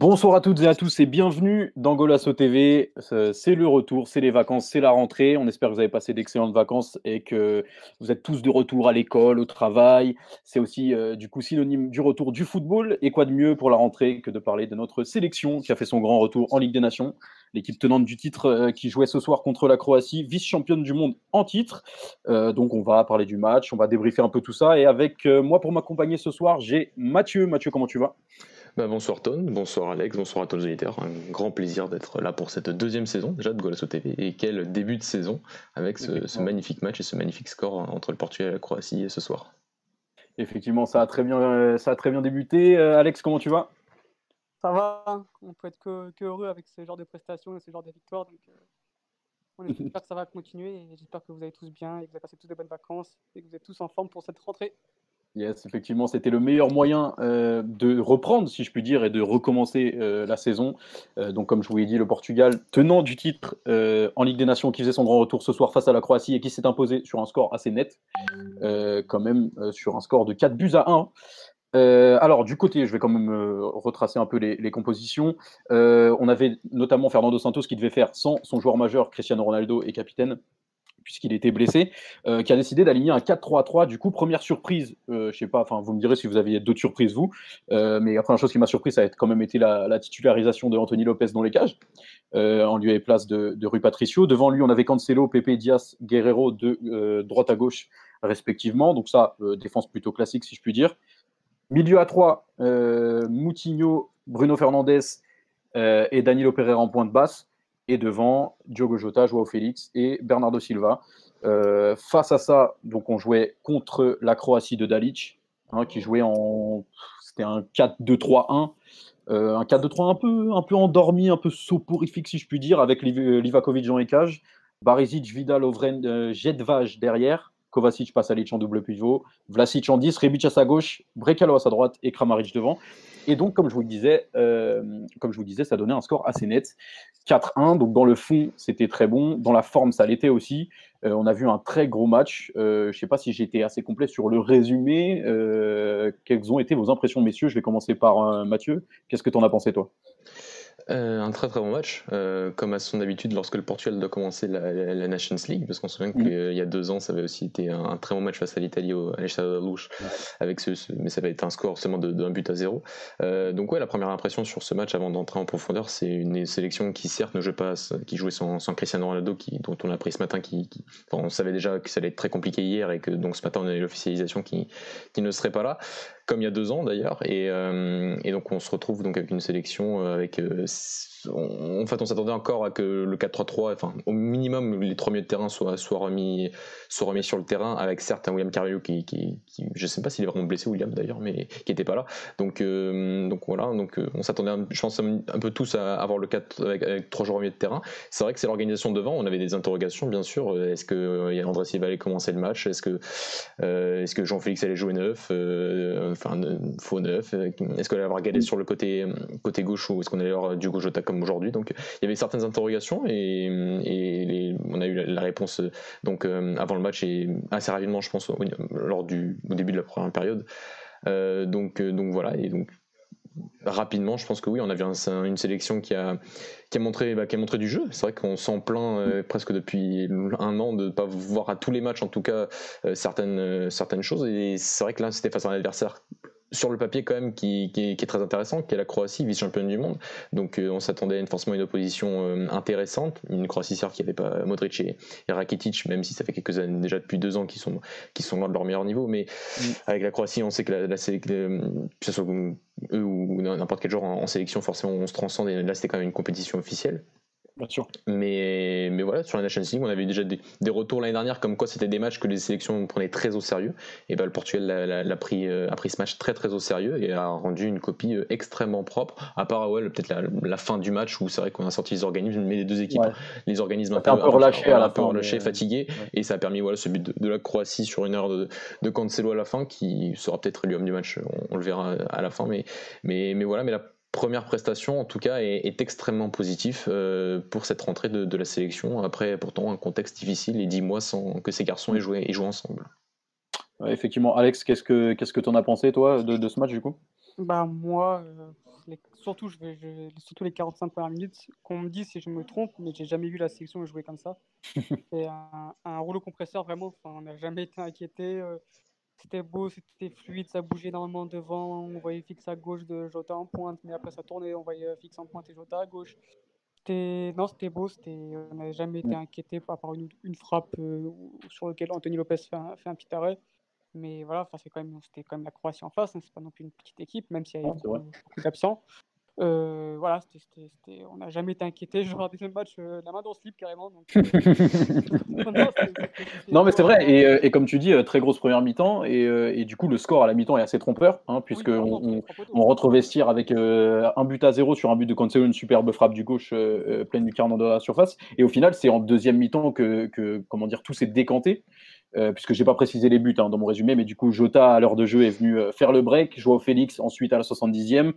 Bonsoir à toutes et à tous et bienvenue dans Golasso TV. C'est le retour, c'est les vacances, c'est la rentrée. On espère que vous avez passé d'excellentes vacances et que vous êtes tous de retour à l'école, au travail. C'est aussi euh, du coup synonyme du retour du football. Et quoi de mieux pour la rentrée que de parler de notre sélection qui a fait son grand retour en Ligue des Nations. L'équipe tenante du titre euh, qui jouait ce soir contre la Croatie, vice-championne du monde en titre. Euh, donc on va parler du match, on va débriefer un peu tout ça. Et avec moi pour m'accompagner ce soir, j'ai Mathieu. Mathieu, comment tu vas? Bah, bonsoir Ton, bonsoir Alex, bonsoir à tous les auditeurs. Un grand plaisir d'être là pour cette deuxième saison déjà de Golasso TV. Et quel début de saison avec ce, magnifique match et ce magnifique score entre le Portugal et la Croatie ce soir. Effectivement, ça a très bien, ça a très bien débuté. Euh, Alex, comment tu vas? Ça va, on peut être que, heureux avec ce genre de prestations et ce genre de victoires. Donc, euh, on espère que ça va continuer et j'espère que vous allez tous bien et que vous avez passé toutes de bonnes vacances et que vous êtes tous en forme pour cette rentrée. Yes, effectivement, c'était le meilleur moyen euh, de reprendre, si je puis dire, et de recommencer euh, la saison. Euh, donc, comme je vous l'ai dit, le Portugal, tenant du titre en Ligue des Nations, qui faisait son grand retour ce soir face à la Croatie et qui s'est imposé sur un score assez net, quand même sur un score de 4 buts à 1. alors, du côté, je vais quand même retracer un peu les, les compositions. on avait notamment Fernando Santos qui devait faire sans son joueur majeur, Cristiano Ronaldo et capitaine, puisqu'il était blessé, euh, qui a décidé d'aligner un 4-3-3. Du coup, première surprise, euh, je sais pas, enfin, vous me direz si vous aviez d'autres surprises, vous, euh, mais la première chose qui m'a surpris, ça a quand même été la, titularisation de Anthony Lopez dans les cages, en lieu et place de, Rui Patricio. Devant lui, on avait Cancelo, Pepe Diaz, Guerrero de droite à gauche, respectivement. Donc, ça, défense plutôt classique, si je puis dire. Milieu à 3, Moutinho, Bruno Fernandez et Danilo Pereira en pointe basse et devant Diogo Jota, Joao Félix et Bernardo Silva. Euh, face à ça, donc on jouait contre la Croatie de Dalic, hein, qui jouait en. C'était un 4-2-3-1. Euh, un 4-2-3 un peu, un peu endormi, un peu soporifique, si je puis dire, avec Livakovic en écage. Barisic, Vidal, Ovren, euh, Jedvaj derrière. Kovacic Lich en double pivot. Vlasic en 10, Rebic à sa gauche, Brekalo à sa droite et Kramaric devant. Et donc, comme je vous le disais, euh, comme je vous disais, ça donnait un score assez net. 4-1. Donc, dans le fond, c'était très bon. Dans la forme, ça l'était aussi. Euh, on a vu un très gros match. Euh, je ne sais pas si j'étais assez complet sur le résumé. quelles ont été vos impressions, messieurs? Je vais commencer par Mathieu. Qu'est-ce que tu en as pensé, toi? Euh, un très très bon match, euh, comme à son habitude lorsque le Portugal doit commencer la, Nations League, parce qu'on se souvient qu'il mm. y a deux ans, ça avait aussi été un, très bon match face à l'Italie à l'Estade de Louche, avec ce, mais ça avait été un score seulement de, de but à zéro. Euh, donc ouais, la première impression sur ce match, avant d'entrer en profondeur, c'est une sélection qui certes ne joue pas, qui jouait sans, Cristiano Ronaldo, qui, dont on a appris ce matin, qui, on savait déjà que ça allait être très compliqué hier et que donc ce matin on a eu l'officialisation qui, qui ne serait pas là comme il y a deux ans d'ailleurs. Et, euh, et, donc on se retrouve donc avec une sélection euh, avec euh, en fait, on s'attendait encore à que le 4-3-3, enfin, au minimum, les trois milieux de terrain soient, soient, remis, soient remis sur le terrain, avec certes William Carvalho qui, qui, je sais pas s'il est vraiment blessé, William d'ailleurs, mais qui était pas là. Donc, donc voilà, donc on s'attendait, je pense, un peu tous à avoir le 4 avec, trois joueurs au milieu de terrain. C'est vrai que c'est l'organisation devant, on avait des interrogations, bien sûr. Est-ce que André Silva allait commencer le match? Est-ce que, est-ce que Jean-Félix allait jouer neuf? Enfin, faux neuf Est-ce qu'on allait avoir Galet sur le côté, côté gauche ou est-ce qu'on allait avoir Diogo Jota comme aujourd'hui? Donc il y avait certaines interrogations et, on a eu la, réponse donc euh, avant le match et assez rapidement, je pense, lors du au début de la première période. Euh, donc euh, donc voilà et donc rapidement, je pense que oui, on a vu une sélection qui a, qui a, montré, bah, qui a montré du jeu. C'est vrai qu'on s'en plaint presque depuis un an de ne pas voir à tous les matchs, en tout cas, certaines, certaines choses. Et c'est vrai que là, c'était face à un adversaire sur le papier quand même qui, est très intéressant, qui est la Croatie, vice-championne du monde. Donc euh, on s'attendait à une, forcément une opposition euh, intéressante, une Croatie certes qui n'avait pas Modric et, Rakitic, même si ça fait quelques années déjà depuis deux ans qu'ils sont qui sont loin de leur meilleur niveau, mais mm. avec la Croatie on sait que la, la, que ce soit eux ou n'importe quel joueur en, en, sélection forcément on se transcende et là c'était quand même une compétition officielle. Bien sûr. Mais, mais voilà, sur la Nations League, on avait déjà des, retours l'année dernière comme quoi c'était des matchs que les sélections prenaient très au sérieux. Et ben, le Portugal a, pris, euh, a pris ce match très très au sérieux et a rendu une copie euh, extrêmement propre. À part ouais, peut-être la, fin du match où c'est vrai qu'on a sorti les organismes, mais les deux équipes, les organismes un peu, relâchés, un peu relâchés, fatigués. Et ça a permis voilà, ce but de, la Croatie sur une heure de, de Cancelo à la fin qui sera peut-être l'homme du match. On, le verra à la fin. Mais, mais, mais voilà, mais la première prestation, en tout cas, est, extrêmement positif euh, pour cette rentrée de, la sélection. Après, pourtant, un contexte difficile et dix mois sans que ces garçons aient joué, aient joué ensemble. effectivement, Alex, qu'est-ce que qu'est-ce que tu en as pensé, toi, de, ce match, du coup? Bah moi, euh, surtout, je vais, surtout les 45 premières minutes, qu'on me dit si je me trompe, mais j'ai jamais vu la sélection jouer comme ça. C'est un, rouleau compresseur vraiment. on n'a jamais été inquiété. Euh, c'était beau, c'était fluide, ça bougeait énormément devant. On voyait fixe à gauche de Jota en pointe, mais après ça tournait, on voyait fixe en pointe et Jota à gauche. Non, c'était beau, on n'a jamais été inquiété par une, une frappe euh, sur laquelle Anthony Lopez fait un, fait un petit arrêt. Mais voilà, c'est quand même, c'était quand même la Croatie en face, hein, c'est pas non plus une petite équipe, même s'il y a eu beaucoup, d'absents. Euh, voilà, on n'a jamais été inquiété. Je regardais le match euh, la main dans le slip carrément. Euh, non, mais c'est vrai. Et, et, comme tu dis, très grosse première mi-temps. Et, et, du coup, le score à la mi-temps est assez trompeur, hein, puisque on, on, rentre vestir avec un but à zéro sur un but de Cancelo, une superbe frappe du gauche pleine du carnet de la surface. Et au final, c'est en deuxième mi-temps que, que, comment dire, tout s'est décanté. Euh, puisque je n'ai pas précisé les buts hein, dans mon résumé, mais du coup, Jota, à l'heure de jeu, est venu euh, faire le break. Joao Félix, ensuite à la 70e.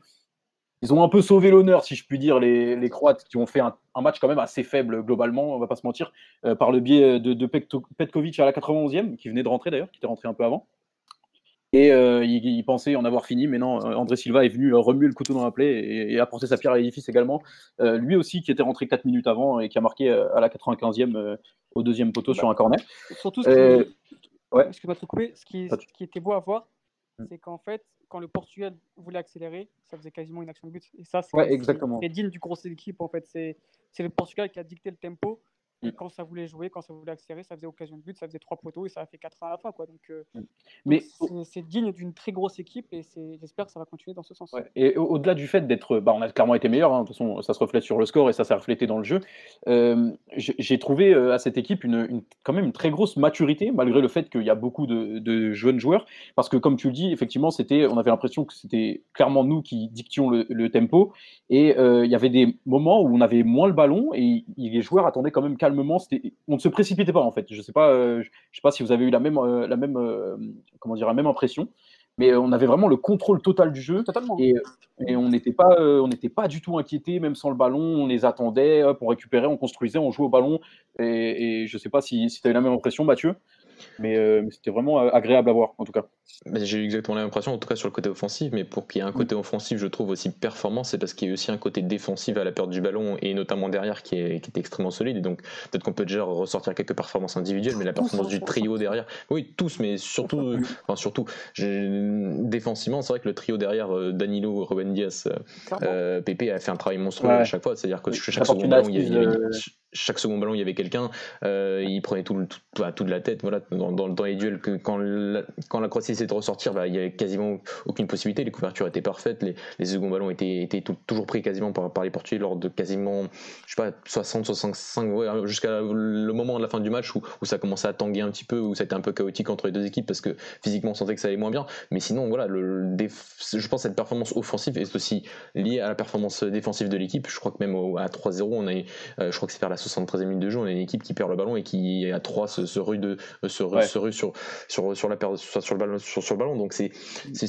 Ils ont un peu sauvé l'honneur, si je puis dire, les, Croates, qui ont fait un, match quand même assez faible globalement, on va pas se mentir, euh, par le biais de, de Petkovic à la 91e, qui venait de rentrer d'ailleurs, qui était rentré un peu avant. Et euh, il, pensait en avoir fini, mais non, euh, André Silva est venu remuer le couteau dans la plaie et, apporter sa pierre à l'édifice également. lui aussi, qui était rentré 4 minutes avant et qui a marqué à la 95e au deuxième poteau sur un corner. Surtout, ce qui, ce qui, était beau à voir. C'est qu'en fait, quand le Portugal voulait accélérer, ça faisait quasiment une action de but. Et ça, c'est digne du gros équipe. En fait, c'est le Portugal qui a dicté le tempo Mm. quand ça voulait jouer, quand ça voulait accélérer, ça faisait occasion de but, ça faisait trois poteaux et ça a fait 4 à la fin. Quoi. Donc, euh, mm. Mais c'est digne d'une très grosse équipe et j'espère que ça va continuer dans ce sens. Et au-delà du fait d'être, bah, on a clairement été meilleur. Hein. de toute façon, ça se reflète sur le score et ça s'est reflété dans le jeu. Euh, j'ai trouvé euh, à cette équipe une, quand même une très grosse maturité, malgré le fait qu'il y a beaucoup de, jeunes joueurs. Parce que, comme tu le dis, effectivement, on avait l'impression que c'était clairement nous qui dictions le, le tempo. Et il y avait des moments où on avait moins le ballon et les joueurs attendaient quand même calmement on ne se précipitait pas en fait. Je sais pas, euh, je sais pas si vous avez eu la même, euh, la même, euh, comment dire, la même impression, mais on avait vraiment le contrôle total du jeu. Totalement. Et, on n'était pas, on n'était pas du tout inquiété, même sans le ballon. On les attendait, hop, on récupérait, on construisait, on jouait au ballon. Et, et je sais pas si, si tu as eu la même impression, Mathieu. Euh, mais, c'était vraiment euh, agréable à voir en tout cas. J'ai eu exactement l'impression, en tout cas sur le côté offensif, mais pour qu'il y ait un côté offensif, je trouve aussi performant, c'est parce qu'il y a aussi un côté défensif à la perte du ballon et notamment derrière qui est, qui est extrêmement solide. Et donc peut-être qu'on peut déjà ressortir quelques performances individuelles, mais la performance du trio derrière, oui, tous, mais surtout, enfin surtout, défensivement, c'est vrai que le trio derrière, euh, Danilo, Ruben Diaz, euh, Pepe a fait un travail monstrueux à chaque fois, c'est-à-dire que chaque seconde ballon, il y avait, chaque second ballon, il y avait quelqu'un, il prenait tout, tout, de la tête, voilà dans, les duels quand la, Croatie essayait de ressortir, bah, il n'y avait quasiment aucune possibilité. Les couvertures étaient parfaites, les, les seconds ballons étaient, toujours pris quasiment par, les Portugais lors de quasiment, je sais pas, 60, 65, jusqu'à le moment de la fin du match où, ça commençait à tanguer un petit peu, où ça a un peu chaotique entre les deux équipes parce que physiquement on sentait que ça allait moins bien. Mais sinon, voilà, je pense que cette performance offensive est aussi liée à la performance défensive de l'équipe. Je crois que même à 3-0, on a, euh, je crois que c'est vers la 73e minute de jeu, on a une équipe qui perd le ballon et qui à 3 se, se rue de se, se rue sur, sur, sur, la sur, sur, le ballon, sur, sur le ballon. Donc c'est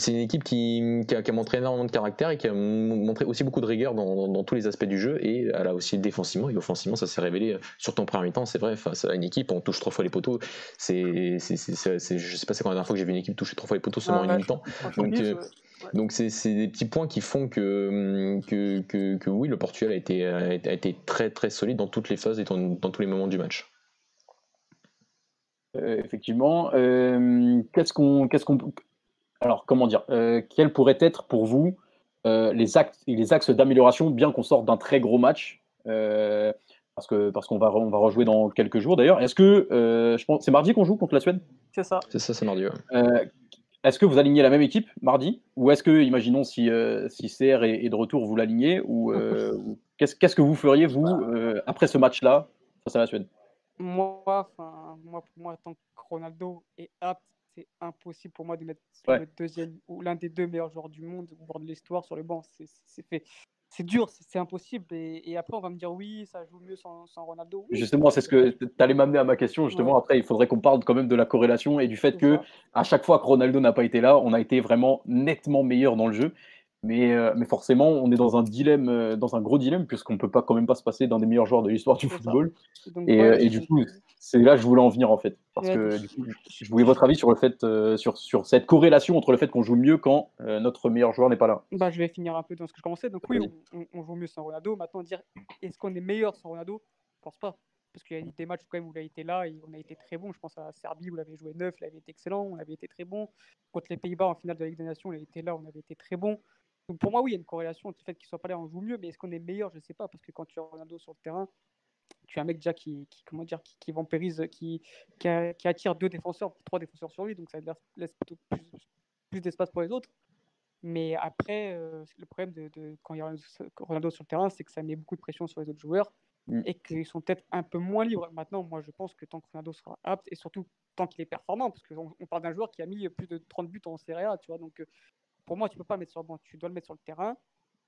une équipe qui, qui, a, montré énormément de caractère et qui a montré aussi beaucoup de rigueur dans, dans, tous les aspects du jeu. Et elle a aussi défensivement et offensivement, ça s'est révélé sur ton premier mi-temps. C'est vrai, face à une équipe, on touche trois fois les poteaux. C'est, je sais pas c'est quand la dernière fois que j'ai vu une équipe toucher trois fois les poteaux seulement ah, une mi-temps. Donc, euh, donc c'est des petits points qui font que, que, que, que, oui, le Portugal a été, a été très très solide dans toutes les phases et dans, dans tous les moments du match. Euh, effectivement. Euh, qu'est-ce qu'on, qu'est-ce qu'on, alors comment dire, euh, quels pourraient être pour vous les axes, les axes d'amélioration, bien qu'on sorte d'un très gros match, parce que parce qu'on va on va rejouer dans quelques jours d'ailleurs? Est-ce que je pense, c'est mardi qu'on joue contre la Suède? C'est ça. C'est ça, c'est mardi. Est-ce que vous alignez la même équipe mardi ou est-ce que, imaginons si si CR est, de retour, vous l'alignez ou qu'est-ce qu'est-ce que vous feriez vous après ce match-là face à la Suède? Moi, enfin, moi, pour moi, tant que Ronaldo est apte, c'est impossible pour moi de mettre le deuxième ou l'un des deux meilleurs joueurs du monde, voire de l'histoire, sur le banc. C'est fait. C'est dur, c'est impossible. Et, après, on va me dire oui, ça joue mieux sans, sans Ronaldo. justement, c'est ce que tu allais m'amener à ma question. Justement, après, il faudrait qu'on parle quand même de la corrélation et du fait que à chaque fois que Ronaldo n'a pas été là, on a été vraiment nettement meilleur dans le jeu. Mais, euh, mais forcément, on est dans un dilemme, euh, dans un gros dilemme, puisqu'on ne peut pas quand même pas se passer d'un des meilleurs joueurs de l'histoire du football. Et, euh, et, du coup, c'est là que je voulais en venir en fait. Parce que du coup, je voulais votre avis sur le fait, sur, sur cette corrélation entre le fait qu'on joue mieux quand notre meilleur joueur n'est pas là. Bah, je vais finir un peu dans ce que je commençais. Donc oui, on, on, joue mieux sans Ronaldo. Maintenant, dire est-ce qu'on est meilleur sans Ronaldo? Je pense pas. Parce qu'il y a des matchs quand même où il a été là et on a été très bon. Je pense à la Serbie où il avait joué neuf, il avait été excellent, on avait été très bon. Contre les Pays-Bas en finale de la Ligue des Nations, il a été là, on avait été très bon. Donc pour moi, oui, il y a une corrélation entre le fait qu'il soit pas là, on joue mieux, mais est-ce qu'on est meilleur? Je ne sais pas, parce que quand tu as Ronaldo sur le terrain, tu as un mec déjà qui, comment dire, qui, qui vampirise, qui, qui, attire deux défenseurs, trois défenseurs sur lui, donc ça laisse plutôt plus, d'espace pour les autres. Mais après, euh, le problème de, quand il y a Ronaldo sur le terrain, c'est que ça met beaucoup de pression sur les autres joueurs mm. et qu'ils sont peut-être un peu moins libres. Maintenant, moi, je pense que tant que Ronaldo sera apte et surtout tant qu'il est performant, parce qu'on on parle d'un joueur qui a mis plus de 30 buts en Serie A, tu vois, donc euh, pour moi, tu peux pas le mettre sur le banc, tu dois le mettre sur le terrain.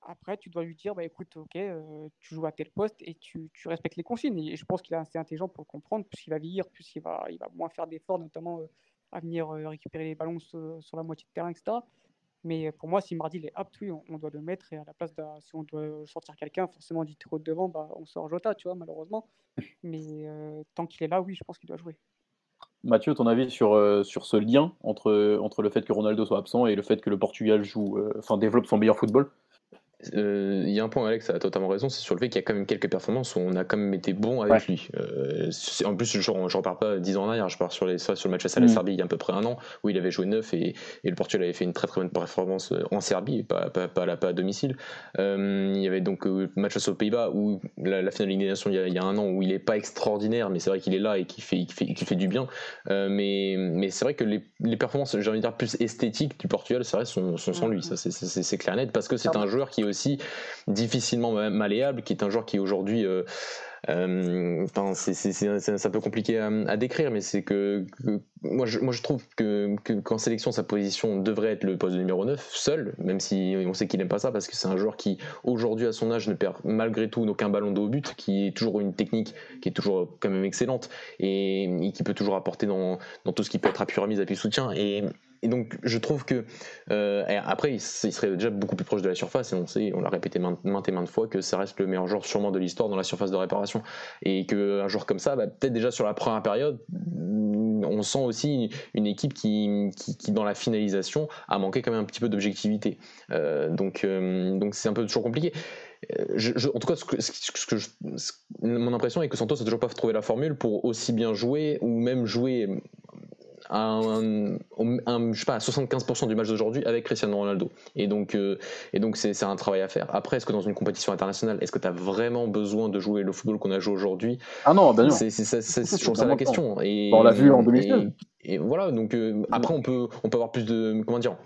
Après, tu dois lui dire, bah, écoute, ok, euh, tu joues à tel poste et tu, respectes les consignes. Et je pense qu'il est assez intelligent pour le comprendre, puisqu'il va vieillir, puisqu'il va, il va moins faire d'efforts, notamment euh, à venir euh, récupérer les ballons sur, la moitié de terrain, etc. Mais pour moi, si mardi il est apte, oui, on, doit le mettre. Et à la place, si on doit sortir quelqu'un, forcément du trop de devant, bah, on sort Jota, tu vois, malheureusement. Mais tant qu'il est là, oui, je pense qu'il doit jouer. Mathieu, ton avis sur, euh, sur ce lien entre, entre le fait que Ronaldo soit absent et le fait que le Portugal joue, euh, enfin, développe son meilleur football? Euh, il y a un point, Alex a totalement raison, c'est sur le fait qu'il y a quand même quelques performances où on a quand même été bon avec lui. Euh, en plus, je ne repars pas 10 ans en arrière, je pars sur, les, sur le match à la mm. Serbie il y a à peu près un an, où il avait joué neuf et, et, le Portugal avait fait une très très bonne performance euh, en Serbie, pas, pas, pas, à, pas à domicile. il y avait donc le match aux Pays-Bas, où la, finale de Ligue Nations il y, a, un an, où il n'est pas extraordinaire, mais c'est vrai qu'il est là et qu'il fait, fait, fait, du bien. mais mais c'est vrai que les, les performances, j'ai envie de dire, plus esthétiques du Portugal, c'est vrai, sont, sont sans lui, ça c'est clair net, parce que c'est un joueur qui est aussi difficilement malléable, qui est un joueur qui aujourd'hui euh, euh, c'est un peu compliqué à, décrire, mais c'est que, moi, je, trouve que, qu'en sélection, sa position devrait être le poste de numéro 9, seul, même si on sait qu'il n'aime pas ça, parce que c'est un joueur qui, aujourd'hui, à son âge, ne perd malgré tout aucun ballon de haut but, qui est toujours une technique qui est toujours quand même excellente et, qui peut toujours apporter dans, dans, tout ce qui peut être appui remise, appui soutien. Et, et donc je trouve que euh, après il, serait déjà beaucoup plus proche de la surface et on sait, on l'a répété maintes, et maintes fois que ça reste le meilleur joueur sûrement de l'histoire dans la surface de réparation et qu'un joueur comme ça, bah, peut-être déjà sur la première période, on sent aussi une équipe qui, dans la finalisation a manqué quand même un petit peu d'objectivité. Euh, donc euh, donc c'est un peu toujours compliqué. En tout cas, que, que mon impression est que Santos n'a toujours pas trouvé la formule pour aussi bien jouer ou même jouer à, je sais pas, 75% du match d'aujourd'hui avec Cristiano Ronaldo. Et donc, euh, et donc c'est, un travail à faire. Après, est-ce que dans une compétition internationale, est-ce que tu as vraiment besoin de jouer le football qu'on a joué aujourd'hui? Ah non, ben non. C'est, toujours ça la question. Et, on l'a vu en 2016. Et, voilà, donc euh, après, on peut, on peut avoir plus de. Comment dire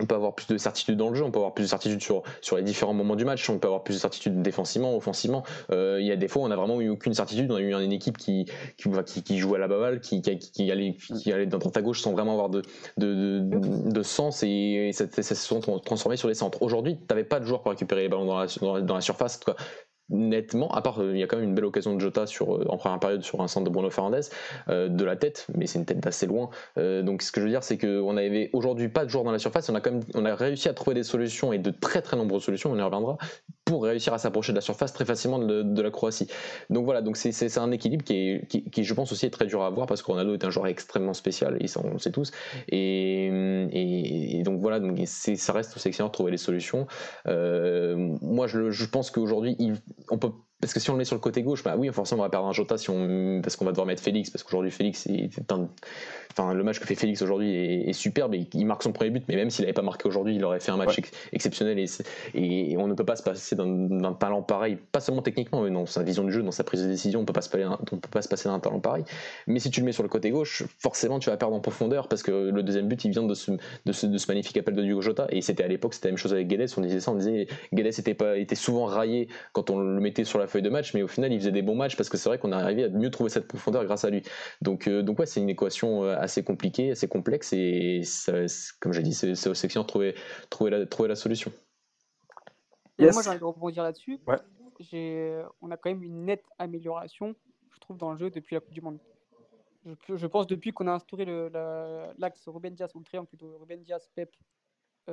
on peut avoir plus de certitude dans le jeu, on peut avoir plus de certitude sur, sur les différents moments du match, on peut avoir plus de certitude défensivement, offensivement. Euh, il y a des fois, on a vraiment eu aucune certitude. On a eu une équipe qui, qui, qui, qui jouait à la baballe, qui, qui, qui, allait, qui allait d'un droite à gauche sans vraiment avoir de, de, de, de sens et, ça, se sont transformés sur les centres. Aujourd'hui, tu n'avais pas de joueur pour récupérer les ballons dans la, dans la, surface. En nettement, à part euh, il y a quand même une belle occasion de Jota sur, euh, en première période sur un centre de Bruno Fernandez euh, de la tête, mais c'est une tête d'assez loin. donc ce que je veux dire, c'est qu'on avait aujourd'hui pas de joueurs dans la surface, on a quand même on a réussi à trouver des solutions et de très très nombreuses solutions, on y reviendra, pour réussir à s'approcher de la surface très facilement de, la Croatie. Donc voilà, donc c'est un équilibre qui, qui, je pense aussi est très dur à avoir parce que Ronaldo est un joueur extrêmement spécial, et ça on le sait tous. Et, et, donc voilà, donc ça reste aussi excellent de trouver les solutions. moi je, je pense qu'aujourd'hui on peut parce que si on le met sur le côté gauche, bah oui, forcément, on va perdre un Jota si on, parce qu'on va devoir mettre Félix, parce qu'aujourd'hui, Félix est un, enfin, le match que fait Félix aujourd'hui est, superbe et il marque son premier but, mais même s'il n'avait pas marqué aujourd'hui, il aurait fait un match exceptionnel et, et, on ne peut pas se passer d'un talent pareil, pas seulement techniquement, mais dans sa vision du jeu, dans sa prise de décision, on peut pas se on peut pas se passer d'un talent pareil. Mais si tu le mets sur le côté gauche, forcément, tu vas perdre en profondeur parce que le deuxième but, il vient de ce, de ce, de ce magnifique appel de Diogo Jota et c'était à l'époque, c'était la même chose avec Guedes, on disait ça, on disait Guedes était, pas, était souvent raillé quand on le mettait sur la feuille de match, mais au final, il faisait des bons matchs parce que c'est vrai qu'on arrivé à mieux trouver cette profondeur grâce à lui. Donc, euh, donc ouais, c'est une équation euh, assez compliquée, assez complexe et comme j'ai dit, c'est aux sections de trouver, trouver, la, trouver la solution. Moi, j'ai envie de rebondir là-dessus. On a quand même une nette amélioration, je trouve, dans le jeu depuis la Coupe du Monde. Je, pense depuis qu'on a instauré l'axe Ruben Diaz, ou le triangle plutôt, Ruben Diaz, Pep,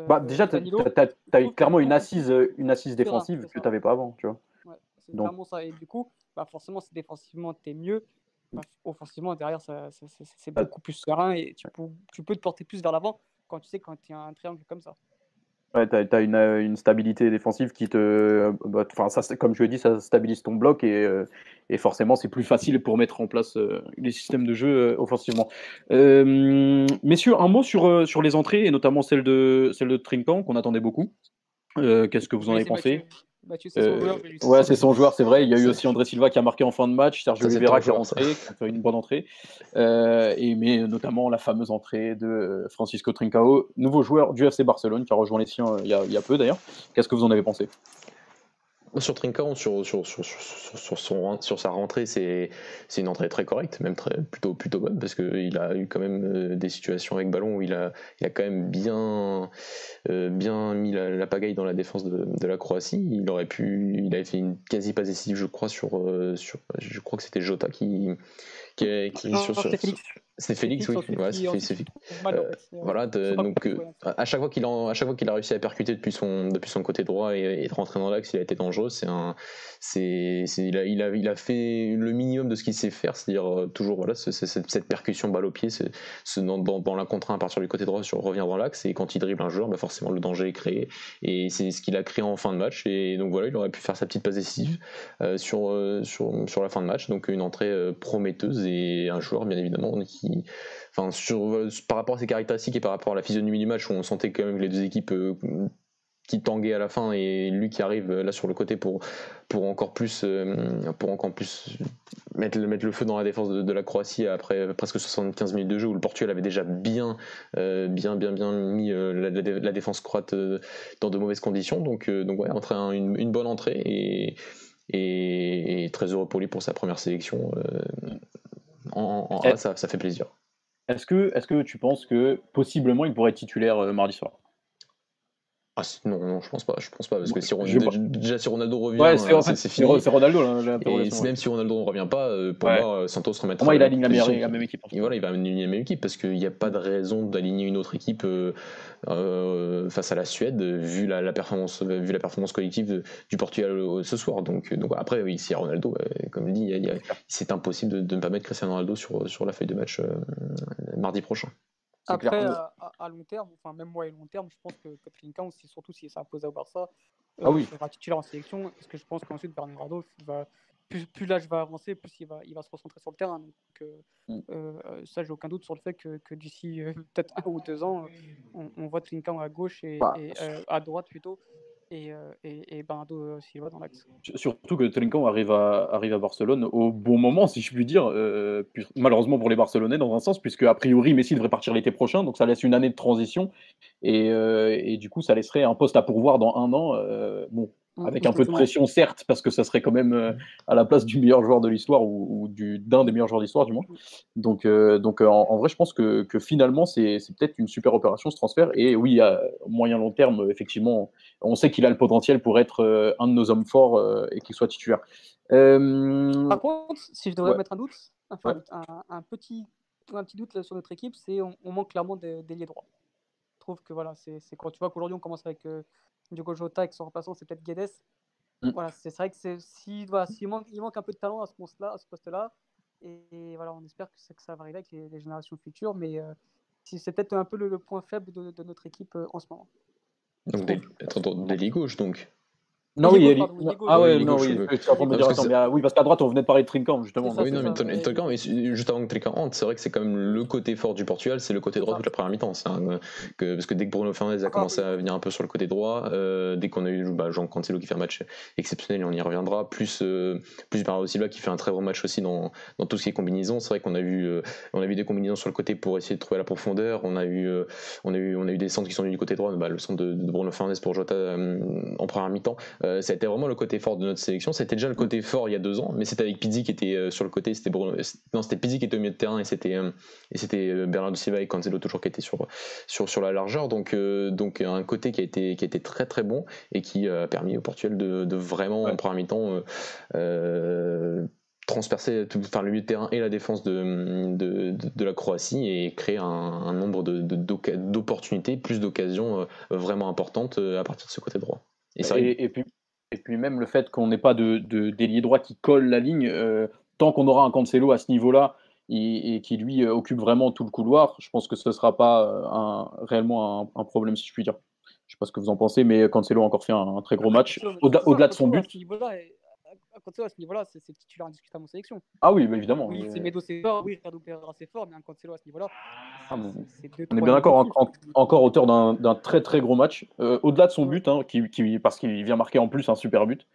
bah, déjà, tu as, eu clairement une assise, une assise défensive que tu n'avais pas avant, tu vois. Ouais, c'est vraiment ça. Et du coup, bah, forcément, si défensivement, tu es mieux, offensivement, derrière, c'est beaucoup plus serein et tu peux, tu peux te porter plus vers l'avant quand tu sais quand il y a un triangle comme ça. Ouais, tu as, une, une, stabilité défensive qui te. Bah, enfin, ça, comme je l'ai dit, ça stabilise ton bloc et, euh, et forcément, c'est plus facile pour mettre en place euh, les systèmes de jeu euh, offensivement. messieurs, un mot sur, sur les entrées et notamment celle de, celle de Trinkan qu'on attendait beaucoup. Qu'est-ce que vous en avez pensé? C'est son joueur. ouais, c'est son joueur, c'est vrai. Il y a eu aussi André Silva qui a marqué en fin de match, Sergio Oliveira qui a rentré, qui a fait une bonne entrée, et, mais notamment la fameuse entrée de Francisco Trincao, nouveau joueur du FC Barcelone qui a rejoint les siens il y a, il y a peu d'ailleurs. Qu'est-ce que vous en avez pensé? Sur Trincao, sur, sur, sur, sur, son, sur sa rentrée, c'est une entrée très correcte, même très, plutôt, plutôt bonne, parce qu'il a eu quand même euh, des situations avec ballon où il a, il a quand même bien, euh, bien mis la, pagaille dans la défense de, de, la Croatie. Il aurait pu, il avait fait une quasi passe décisive, je crois, sur, euh, sur je crois que c'était Jota qui, qui, qui sur, sur, c'est Félix, oui. Félix. voilà, donc euh, à chaque fois qu'il à chaque fois qu'il a réussi à percuter depuis son depuis son côté droit et, de rentrer dans l'axe, il a été dangereux. C'est un, c'est, il a, il a il a fait le minimum de ce qu'il sait faire, c'est-à-dire euh, toujours voilà, cette, percussion balle au pied, c'est, dans, dans, la contre à partir du côté droit sur revient dans l'axe et quand il dribble un joueur, bah forcément le danger est créé et c'est ce qu'il a créé en fin de match et donc voilà, il aurait pu faire sa petite passe décisive euh, sur, sur sur la fin de match, donc une entrée prometteuse et un joueur bien évidemment qui enfin, sur, par rapport à ses caractéristiques et par rapport à la physionomie du match où on sentait quand même les deux équipes euh, qui tanguaient à la fin et lui qui arrive euh, là sur le côté pour, encore plus euh, pour encore plus mettre, le feu dans la défense de, la Croatie après presque 75 minutes de jeu où le Portugal avait déjà bien bien bien bien mis la, défense croate dans de mauvaises conditions. Donc donc ouais une, bonne entrée et, et, très heureux pour lui pour sa première sélection en, ça, ça, fait plaisir. Est-ce que, est que tu penses que possiblement il pourrait être titulaire euh, mardi soir? Ah, non, non, je pense pas. Je pense pas parce que si déjà si Ronaldo revient, c'est fini. C'est Ronaldo Et même si Ronaldo ne revient pas, euh, pour moi, Santos remettra. Moi, il aligne la, la même équipe. Et voilà, il va aligner la même équipe parce qu'il n'y a pas de raison d'aligner une autre équipe euh, euh, face à la Suède vu la, performance, vu la performance collective du Portugal ce soir. Donc, donc après, oui, si Ronaldo, comme dit, c'est impossible de, ne pas mettre Cristiano Ronaldo sur sur la feuille de match mardi prochain. Après, à, long terme, enfin même moi et long terme, je pense que, c'est surtout si ça impose au Barça, euh, ah oui. sera titulaire en sélection, parce que je pense qu'ensuite Bernardo, va, plus, plus l'âge va avancer, plus il va, il va se recentrer sur le terrain. Donc euh, mm. euh, ça, j'ai aucun doute sur le fait que, que d'ici peut-être un ou deux ans, on, on voit Trincão à gauche et, bah, et à droite plutôt et, euh, et, et Bernardo Silva dans l'axe. Surtout que Trinkan arrive à, Barcelone au bon moment, si je puis dire, euh, malheureusement pour les Barcelonais dans un sens, puisque a priori Messi devrait partir l'été prochain, donc ça laisse une année de transition, et, euh, et du coup ça laisserait un poste à pourvoir dans un an. bon, avec un peu de pression, certes, parce que ça serait quand même euh, à la place du meilleur joueur de l'histoire ou, du d'un des meilleurs joueurs de l'histoire, du moins. Mmh. Donc, euh, donc euh, en, vrai, je pense que, que finalement, c'est peut-être une super opération ce transfert. Et oui, à moyen long terme, effectivement, on sait qu'il a le potentiel pour être un de nos hommes forts et qu'il soit titulaire. Par contre, si je devrais mettre un doute, enfin, un, petit, un petit doute sur notre équipe, c'est on, on manque clairement d'ailier droit. Je trouve que voilà, c'est quand tu vois qu'aujourd'hui on commence avec Diogo Jota avec son remplaçant, c'est peut-être Guedes. Mm. Voilà, c'est vrai que c'est si voilà, il manque, il manque un peu de talent à ce poste-là, à ce poste-là. Et, voilà, on espère que, que ça va arriver avec les, générations futures, mais euh, c'est peut-être un peu le, point faible de, de notre équipe euh, en ce moment. Donc des, des gauche donc. Non, oui, Ah ouais, non, oui, oui, parce qu'à droite, on venait de parler de Trinquant, justement. oui, non, mais juste avant que Trinquant c'est vrai que c'est quand même le côté fort du Portugal, c'est le côté droit de la première mi-temps. que, parce que dès que Bruno Fernandes a commencé à venir un peu sur le côté droit, euh, dès qu'on a eu bah, Jean Cancelo qui fait un match exceptionnel, on y reviendra, plus, euh, plus Bernardo Silva qui fait un très bon match aussi dans, dans tout ce qui est combinaison. C'est vrai qu'on a, vu, euh, on a vu des combinaisons sur le côté pour essayer de trouver la profondeur. On a eu, euh, on a eu, on a eu des centres qui sont venus du côté droit, bah, le centre de, de Bruno Fernandes pour Jota en première mi-temps. Euh, ça a été vraiment le côté fort de notre sélection. C'était déjà le côté fort il y a deux ans, mais c'était avec Pizzi qui était euh, sur le côté. C'était non, c'était Pizzi qui était au milieu de terrain et c'était euh, et c'était Bernardo Silva et Cancelo toujours qui étaient sur sur sur la largeur. Donc donc un côté qui a été qui a été très très bon et qui a permis au Portugal de, de vraiment en première mi-temps transpercer tout, enfin, le milieu de terrain et la défense de, de, de, la Croatie et créer un, un nombre d'opportunités, plus d'occasions vraiment importantes à partir de ce côté droit. Et, et, et, puis, et puis même le fait qu'on n'ait pas de, d'ailier droit qui colle la ligne, tant qu'on aura un Cancelo à ce niveau-là et, qui lui occupe vraiment tout le couloir, je pense que ce ne sera pas un, réellement un, un, problème, si je puis dire. Je ne sais pas ce que vous en pensez, mais Cancelo a encore fait un, très gros match. Au-delà de son but Cancelo à ce niveau-là, c'est titulaire indiscutable en sélection. Ah oui, évidemment. Oui, c'est Medo, c'est fort, oui, Ricardo Pereira, c'est fort, mais un Cancelo à ce niveau-là. Ah, on est bien d'accord, encore auteur d'un très très gros match. Euh, au-delà de son but, hein, qui, qui, parce qu'il vient marquer en plus un super but.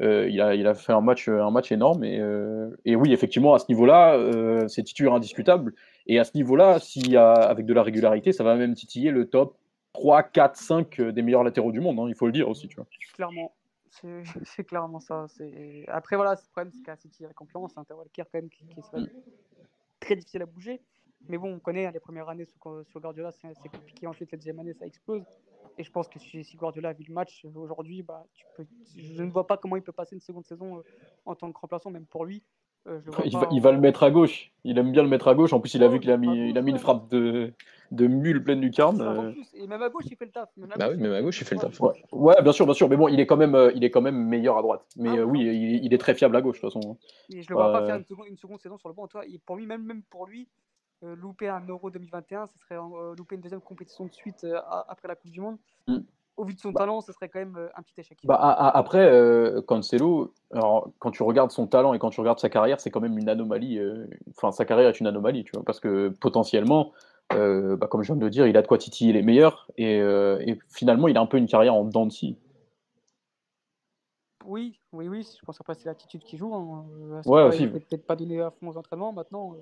Euh, il, a, il, a, fait un match, un match énorme. Et, euh, et oui, effectivement, à ce niveau-là, c'est titulaire indiscutable. Et à ce niveau-là, a avec de la régularité, ça va même titiller le top 3, 4, 5 des meilleurs latéraux du monde. Hein, il faut le dire aussi. Tu vois. Clairement. C'est clairement ça. Après, voilà, le problème, c'est qu'à City, il y a la concurrence. C'est un Walker, quand même, qui, est mm. très difficile à bouger. Mais bon, on connaît hein, les premières années sur, sur Guardiola, c'est compliqué. Ensuite, la deuxième année, ça explose. Et je pense que si, Guardiola a vu le match euh, aujourd'hui, bah, je ne vois pas comment il peut passer une seconde saison euh, en tant que remplaçant, même pour lui. Euh, il, va, le mettre à gauche. Il aime bien le mettre à gauche. En plus, il a vu qu'il a mis, il a mis une frappe de, de mule pleine lucarne. Euh. Et même à gauche, il fait le taf. Même à, bah oui, même à gauche, il fait le taf. Ouais. bien sûr, bien sûr. Mais bon, il est quand même, euh, il est quand même meilleur à droite. Mais ah, oui, il, est très fiable à gauche, de toute façon. Et je le vois pas faire une seconde, une seconde, saison sur le banc. Toi, pour lui, même, même pour lui, louper un Euro 2021, ce serait louper une deuxième compétition de suite après la Coupe du Monde. Mm au vu de son bah talent, ce serait quand même euh, un petit échec. Bah, après, euh, Cancelo, alors, quand tu regardes son talent et quand tu regardes sa carrière, c'est quand même une anomalie. Euh, enfin, sa carrière est une anomalie, tu vois, parce que potentiellement, bah, comme je viens de le dire, il a de quoi titiller les meilleurs et, finalement, il a un peu une carrière en dents de scie. Oui, oui, oui. Je pense après c'est l'attitude qui joue. Hein. Ouais, aussi. Il peut-être pas donner à fond aux entraînements maintenant.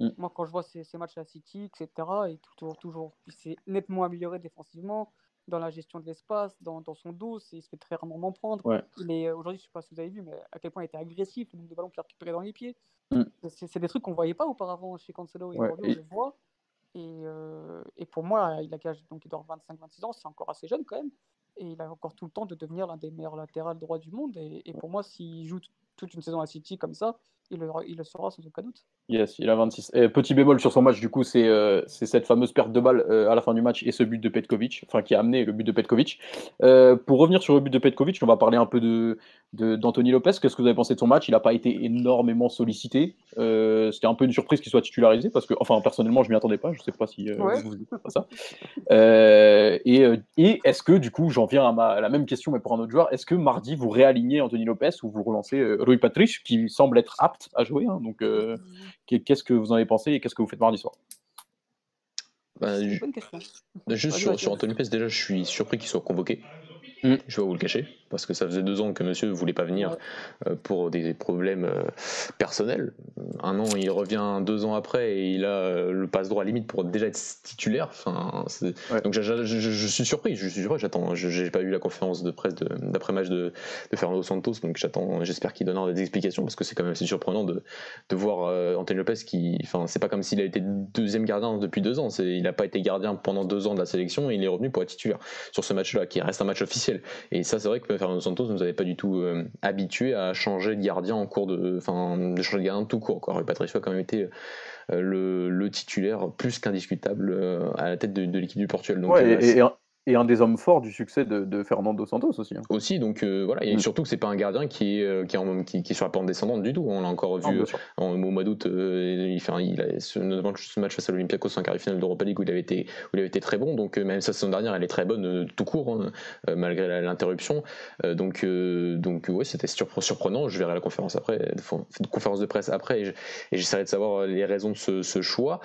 Mm. Moi, quand je vois ses, matchs à City, etc., et toujours, toujours, il s'est nettement amélioré défensivement dans la gestion de l'espace, dans, dans, son dos, il se fait très rarement prendre. Il est euh, aujourd'hui, je sais pas si vous avez vu, mais à quel point il était agressif, le nombre de ballons qu'il a récupéré dans les pieds. Mm. C'est des trucs qu'on voyait pas auparavant chez Cancelo et aujourd'hui on le voit. Et, euh, et, pour moi, il a donc il dort 25-26 ans, c'est encore assez jeune quand même. Et il a encore tout le temps de devenir l'un des meilleurs latéraux droits du monde. Et, et pour moi, s'il joue toute une saison à City comme ça, il le, il le sera sans aucun doute. Yes, il a 26. Et petit bémol sur son match, du coup, c'est euh, cette fameuse perte de balle euh, à la fin du match et ce but de Petkovic, enfin qui a amené le but de Petkovic. Euh, pour revenir sur le but de Petkovic, on va parler un peu de d'Anthony Lopez. Qu'est-ce que vous avez pensé de son match? Il n'a pas été énormément sollicité. C'était un peu une surprise qu'il soit titularisé parce que, enfin, personnellement, je m'y attendais pas. Je ne sais pas si vous pas ça. et, et est-ce que, du coup, j'en viens à, ma, la même question, mais pour un autre joueur, est-ce que mardi vous réalignez Anthony Lopez ou vous relancez Rui Patrice qui semble être apte à jouer hein, Donc Qu'est-ce que vous en avez pensé et qu'est-ce que vous faites mardi soir? Bah, Juste sur, sur Anthony Pes, déjà, je suis surpris qu'il soit convoqué. Mm. Je vais vous le cacher parce que ça faisait deux ans que monsieur ne voulait pas venir euh, pour des problèmes euh, personnels. Un an, il revient deux ans après et il a euh, le passe droit limite pour déjà être titulaire. Enfin, Donc je, suis surpris, je suis surpris, j'attends. J'ai pas eu la conférence de presse d'après-match de, de, Fernando Santos, donc j'attends, j'espère qu'il donnera des explications parce que c'est quand même assez surprenant de, de voir Antonio Lopez qui. Enfin, c'est pas comme s'il a été deuxième gardien depuis deux ans. Il n'a pas été gardien pendant deux ans de la sélection et il est revenu pour être titulaire sur ce match-là, qui reste un match officiel. Et ça, c'est vrai que Fernando Santos nous avait pas du tout euh, habitué à changer de gardien en cours de, enfin, de changer de gardien tout court. Quoi. Patricio a quand même été euh, le, titulaire plus qu'indiscutable euh, à la tête de, l'équipe du Portugal. Donc, et, et un des hommes forts du succès de, Fernando Santos aussi. Hein. Aussi, donc euh, voilà, et mm. surtout que c'est pas un gardien qui est, euh, qui, est qui, est sur la pente descendante du tout. On l'a encore vu en, au mois d'août, euh, il, fait il a ce, ce match face à l'Olympiakos en quart de finale d'Europa League où il avait été, où il avait été très bon. Donc même sa saison dernière, elle est très bonne tout court, hein, malgré l'interruption. donc, donc ouais, c'était surprenant. Je verrai la conférence après, conférence de presse après, et j'essaierai de savoir les raisons de ce, ce choix.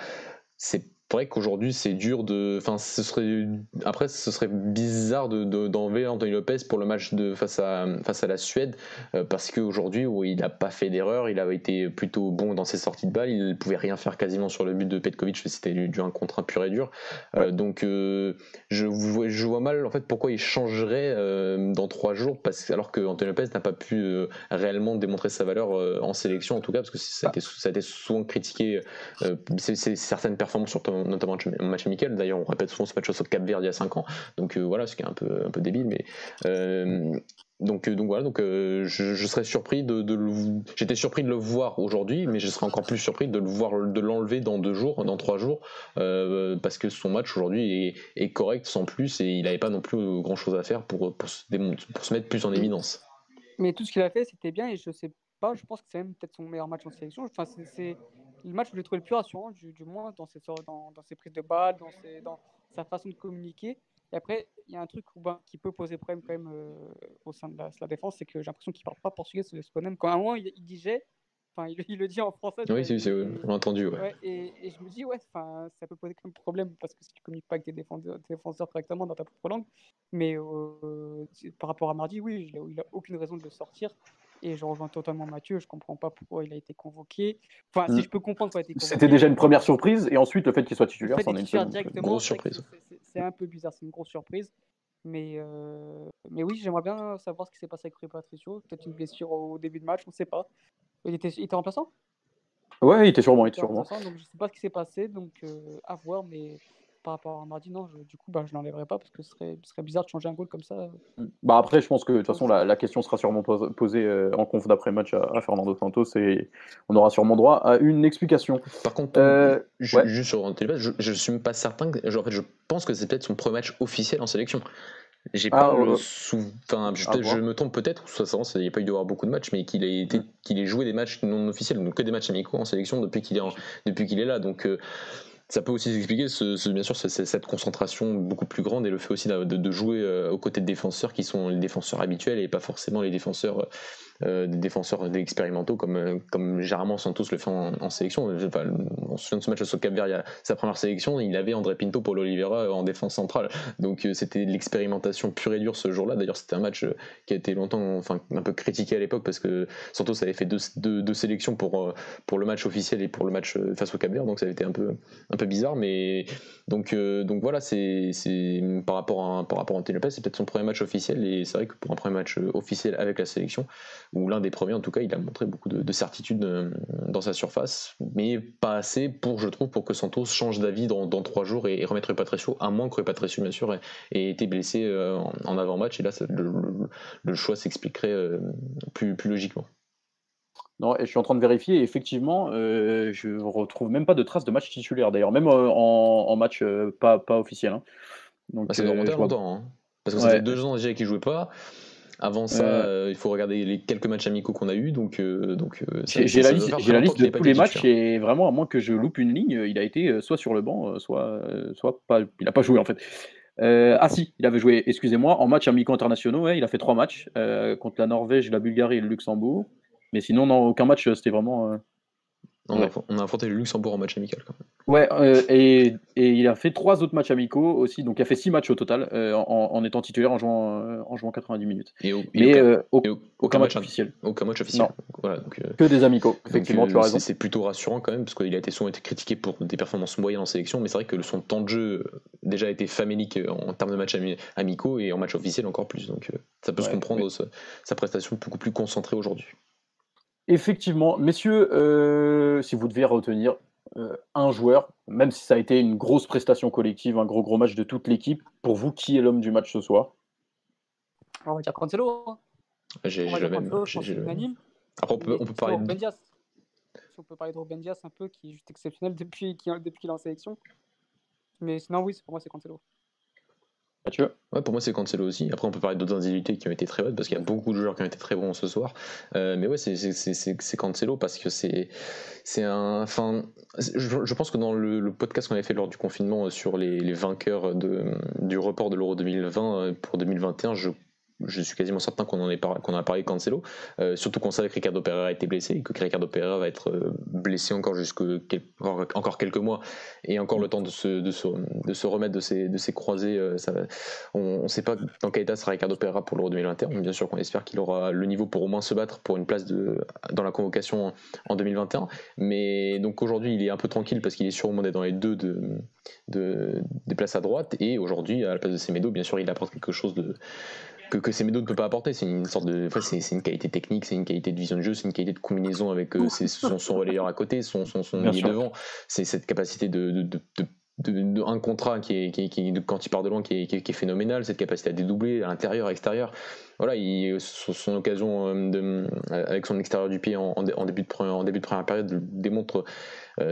C'est vrai qu'aujourd'hui c'est dur de enfin ce serait après ce serait bizarre de d'enlever Anthony Lopez pour le match de face à face à la Suède euh, parce qu'aujourd'hui où il n'a pas fait d'erreur il avait été plutôt bon dans ses sorties de balle il pouvait rien faire quasiment sur le but de Petkovic c'était du, un contre un pur et dur. Euh, donc euh, je, vois, je vois mal en fait pourquoi il changerait dans trois jours parce alors que Anthony Lopez n'a pas pu réellement démontrer sa valeur en sélection en tout cas parce que ça a été, ça a été souvent critiqué c'est certaines performances sur notamment en match amical. D'ailleurs, on répète souvent ce match au Cap Vert il y a 5 ans. Donc voilà, ce qui est un peu, un peu débile, mais donc, donc voilà, donc je, serais surpris de, de j'étais surpris de le voir aujourd'hui, mais je serais encore plus surpris de le voir, de l'enlever dans deux jours, dans trois jours, parce que son match aujourd'hui est, correct sans plus et il n'avait pas non plus grand chose à faire pour, pour, se, pour se mettre plus en évidence. Mais tout ce qu'il a fait, c'était bien et je sais pas, je pense que c'est même peut-être son meilleur match en sélection. Enfin, c'est le match où j'ai trouvé le plus rassurant, du, du moins dans ses, dans, dans, ses prises de balles, dans, ses, dans sa façon de communiquer. Et après, il y a un truc ben, qui peut poser problème quand même euh, au sein de la, la défense, c'est que j'ai l'impression qu'il ne parle pas portugais, ce Sponem. Quand à un moment, il, il dit j'ai, enfin, il, il, le dit en français. Oui, c'est, entendu. Ouais. ouais et, et, je me dis, ouais, ça peut poser quand même problème parce que si tu ne communiques pas avec tes défenseurs, défenseurs, correctement dans ta propre langue. Mais euh, par rapport à mardi, oui, il n'a aucune raison de le sortir. Et je rejoins totalement Mathieu, je comprends pas pourquoi il a été convoqué. Enfin, si mm. je peux comprendre pourquoi il a été convoqué. C'était déjà une première surprise, et ensuite le fait qu'il soit titulaire, c'en est une grosse surprise. C'est un peu bizarre, c'est une grosse surprise. Mais, euh... mais oui, j'aimerais bien savoir ce qui s'est passé avec Rui Patricio. Peut-être une blessure au début de match, on ne sait pas. Il était, il était remplaçant? Ouais, il était sûrement. Il était sûrement. Donc je ne sais pas ce qui s'est passé, donc euh, à voir. Mais par rapport à mardi, non, du coup, bah, je l'enlèverai pas parce que ce serait, ce serait bizarre de changer un goal comme ça. Mm. Bah après, je pense que de toute façon, la, la question sera sûrement posée euh, en conf d'après-match à, Fernando Santos et on aura sûrement droit à une explication. Par contre, euh, juste sur je, je suis pas certain. Que, en fait, je pense que c'est peut-être son premier match officiel en sélection. J'ai ah, pas le sou... enfin, je, je me trompe peut-être, il n'y a pas eu d'avoir beaucoup de matchs, mais qu'il ait, été, mm. qu'il ait joué des matchs non officiels, donc que des matchs amicaux en sélection depuis qu'il est, depuis qu'il est là. Donc, euh, ça peut aussi expliquer, ce, bien sûr, cette concentration beaucoup plus grande et le fait aussi de, jouer euh, aux côtés de défenseurs qui sont les défenseurs habituels et pas forcément les défenseurs euh, des défenseurs expérimentaux comme, euh, comme généralement Santos le fait en, sélection. Enfin, on se souvient de ce match au Cap Vert, sa première sélection, il avait André Pinto pour l'Olivera en défense centrale. Donc c'était l'expérimentation pure et dure ce jour-là. D'ailleurs, c'était un match qui a été longtemps, enfin un peu critiqué à l'époque parce que Santos avait fait deux, deux, sélections pour, pour le match officiel et pour le match face au Cap Vert, donc ça avait été un peu, un peu bizarre. Mais donc, donc voilà, c'est par rapport à, par rapport à c'est peut-être son premier match officiel et c'est vrai que pour un premier match officiel avec la sélection, ou l'un des premiers en tout cas, il a montré beaucoup de, certitude euh, dans sa surface, mais pas assez pour, je trouve, pour que Santos change d'avis dans, trois jours et, remettre Patricio, à moins que Patricio, bien sûr, ait, été blessé euh, en avant-match, et là, le, choix s'expliquerait euh, plus, plus logiquement. Non, et je suis en train de vérifier, et effectivement, euh, je retrouve même pas de traces de match titulaire, d'ailleurs, même en, match pas, pas officiel. Hein. Donc, bah, c'est longtemps, hein. parce que ça fait deux ans déjà qu'il jouait pas. Avant ça, euh, il faut regarder les quelques matchs amicaux qu'on a eu. Donc, euh, donc euh, j'ai la, liste, la liste de tous les matchs et vraiment, à moins que je loupe une ligne, il a été soit sur le banc, soit, soit pas. Il n'a pas joué en fait. ah si, il avait joué, excusez-moi, en matchs amicaux internationaux, il a fait trois matchs contre la Norvège, la Bulgarie et le Luxembourg. Mais sinon, non, aucun match, c'était vraiment. On, a, affronté le Luxembourg en match amical quand même. Ouais, euh, et, et, il a fait trois autres matchs amicaux aussi, donc il a fait six matchs au total euh, en, en, étant titulaire en jouant, euh, en jouant 90 minutes. Et, Mais aucun, aucun, match, officiel. Aucun match officiel. Voilà, donc, que des amicaux, effectivement, tu as raison. C'est plutôt rassurant quand même, parce qu'il a été souvent été critiqué pour des performances moyennes en sélection, mais c'est vrai que son temps de jeu déjà été famélique en termes de matchs amicaux et en match officiel encore plus. Donc ça peut se comprendre sa prestation beaucoup plus concentrée aujourd'hui. Effectivement, messieurs, euh, si vous devez retenir euh, un joueur, même si ça a été une grosse prestation collective, un gros gros match de toute l'équipe, pour vous, qui est l'homme du match ce soir? On va dire Cancelo. Hein. J'ai le même. Après, on peut, on peut parler de... Diaz. Si on peut parler de Ruben Diaz un peu, qui est juste exceptionnel depuis qu'il est en sélection. Mais sinon, oui, pour moi, c'est Cancelo. Ouais, pour moi, c'est Cancelo aussi. Après, on peut parler d'autres individualités qui ont été très bonnes parce qu'il y a beaucoup de joueurs qui ont été très bons ce soir. Euh, mais ouais, c'est Cancelo parce que c'est un. Enfin, je, pense que dans le, podcast qu'on avait fait lors du confinement sur les, les vainqueurs de, du report de l'Euro 2020 euh, pour 2021, je je suis quasiment certain qu'on en, est qu'on a parlé de Cancelo, euh, surtout qu'on savait que Ricardo Pereira été blessé et que Ricardo Pereira va être euh, blessé encore jusque quelques mois et encore le temps de se, de se, de se remettre de ses, de ses croisés. Euh, on ne sait pas dans quel état sera Ricardo Pereira pour l'Euro 2021. Bien sûr qu'on espère qu'il aura le niveau pour au moins se battre pour une place dans la convocation en 2021. Mais donc aujourd'hui, il est un peu tranquille parce qu'il est sûrement dans les deux de, de, des places à droite. Et aujourd'hui, à la place de Semedo, bien sûr, il apporte quelque chose de que, que Semedo ne peut pas apporter. C'est une sorte de, c'est une qualité technique, c'est une qualité de vision de jeu, c'est une qualité de combinaison avec euh, son, son, relayeur à côté, son, son, devant. C'est cette capacité de, de, de, de, un contrat qui est, qui, quand il part de loin qui est, qui est, phénoménal, cette capacité à dédoubler à l'intérieur, à l'extérieur. Voilà, il, son occasion euh, de, avec son extérieur du pied en, en, début, de, en début de première période démontre euh,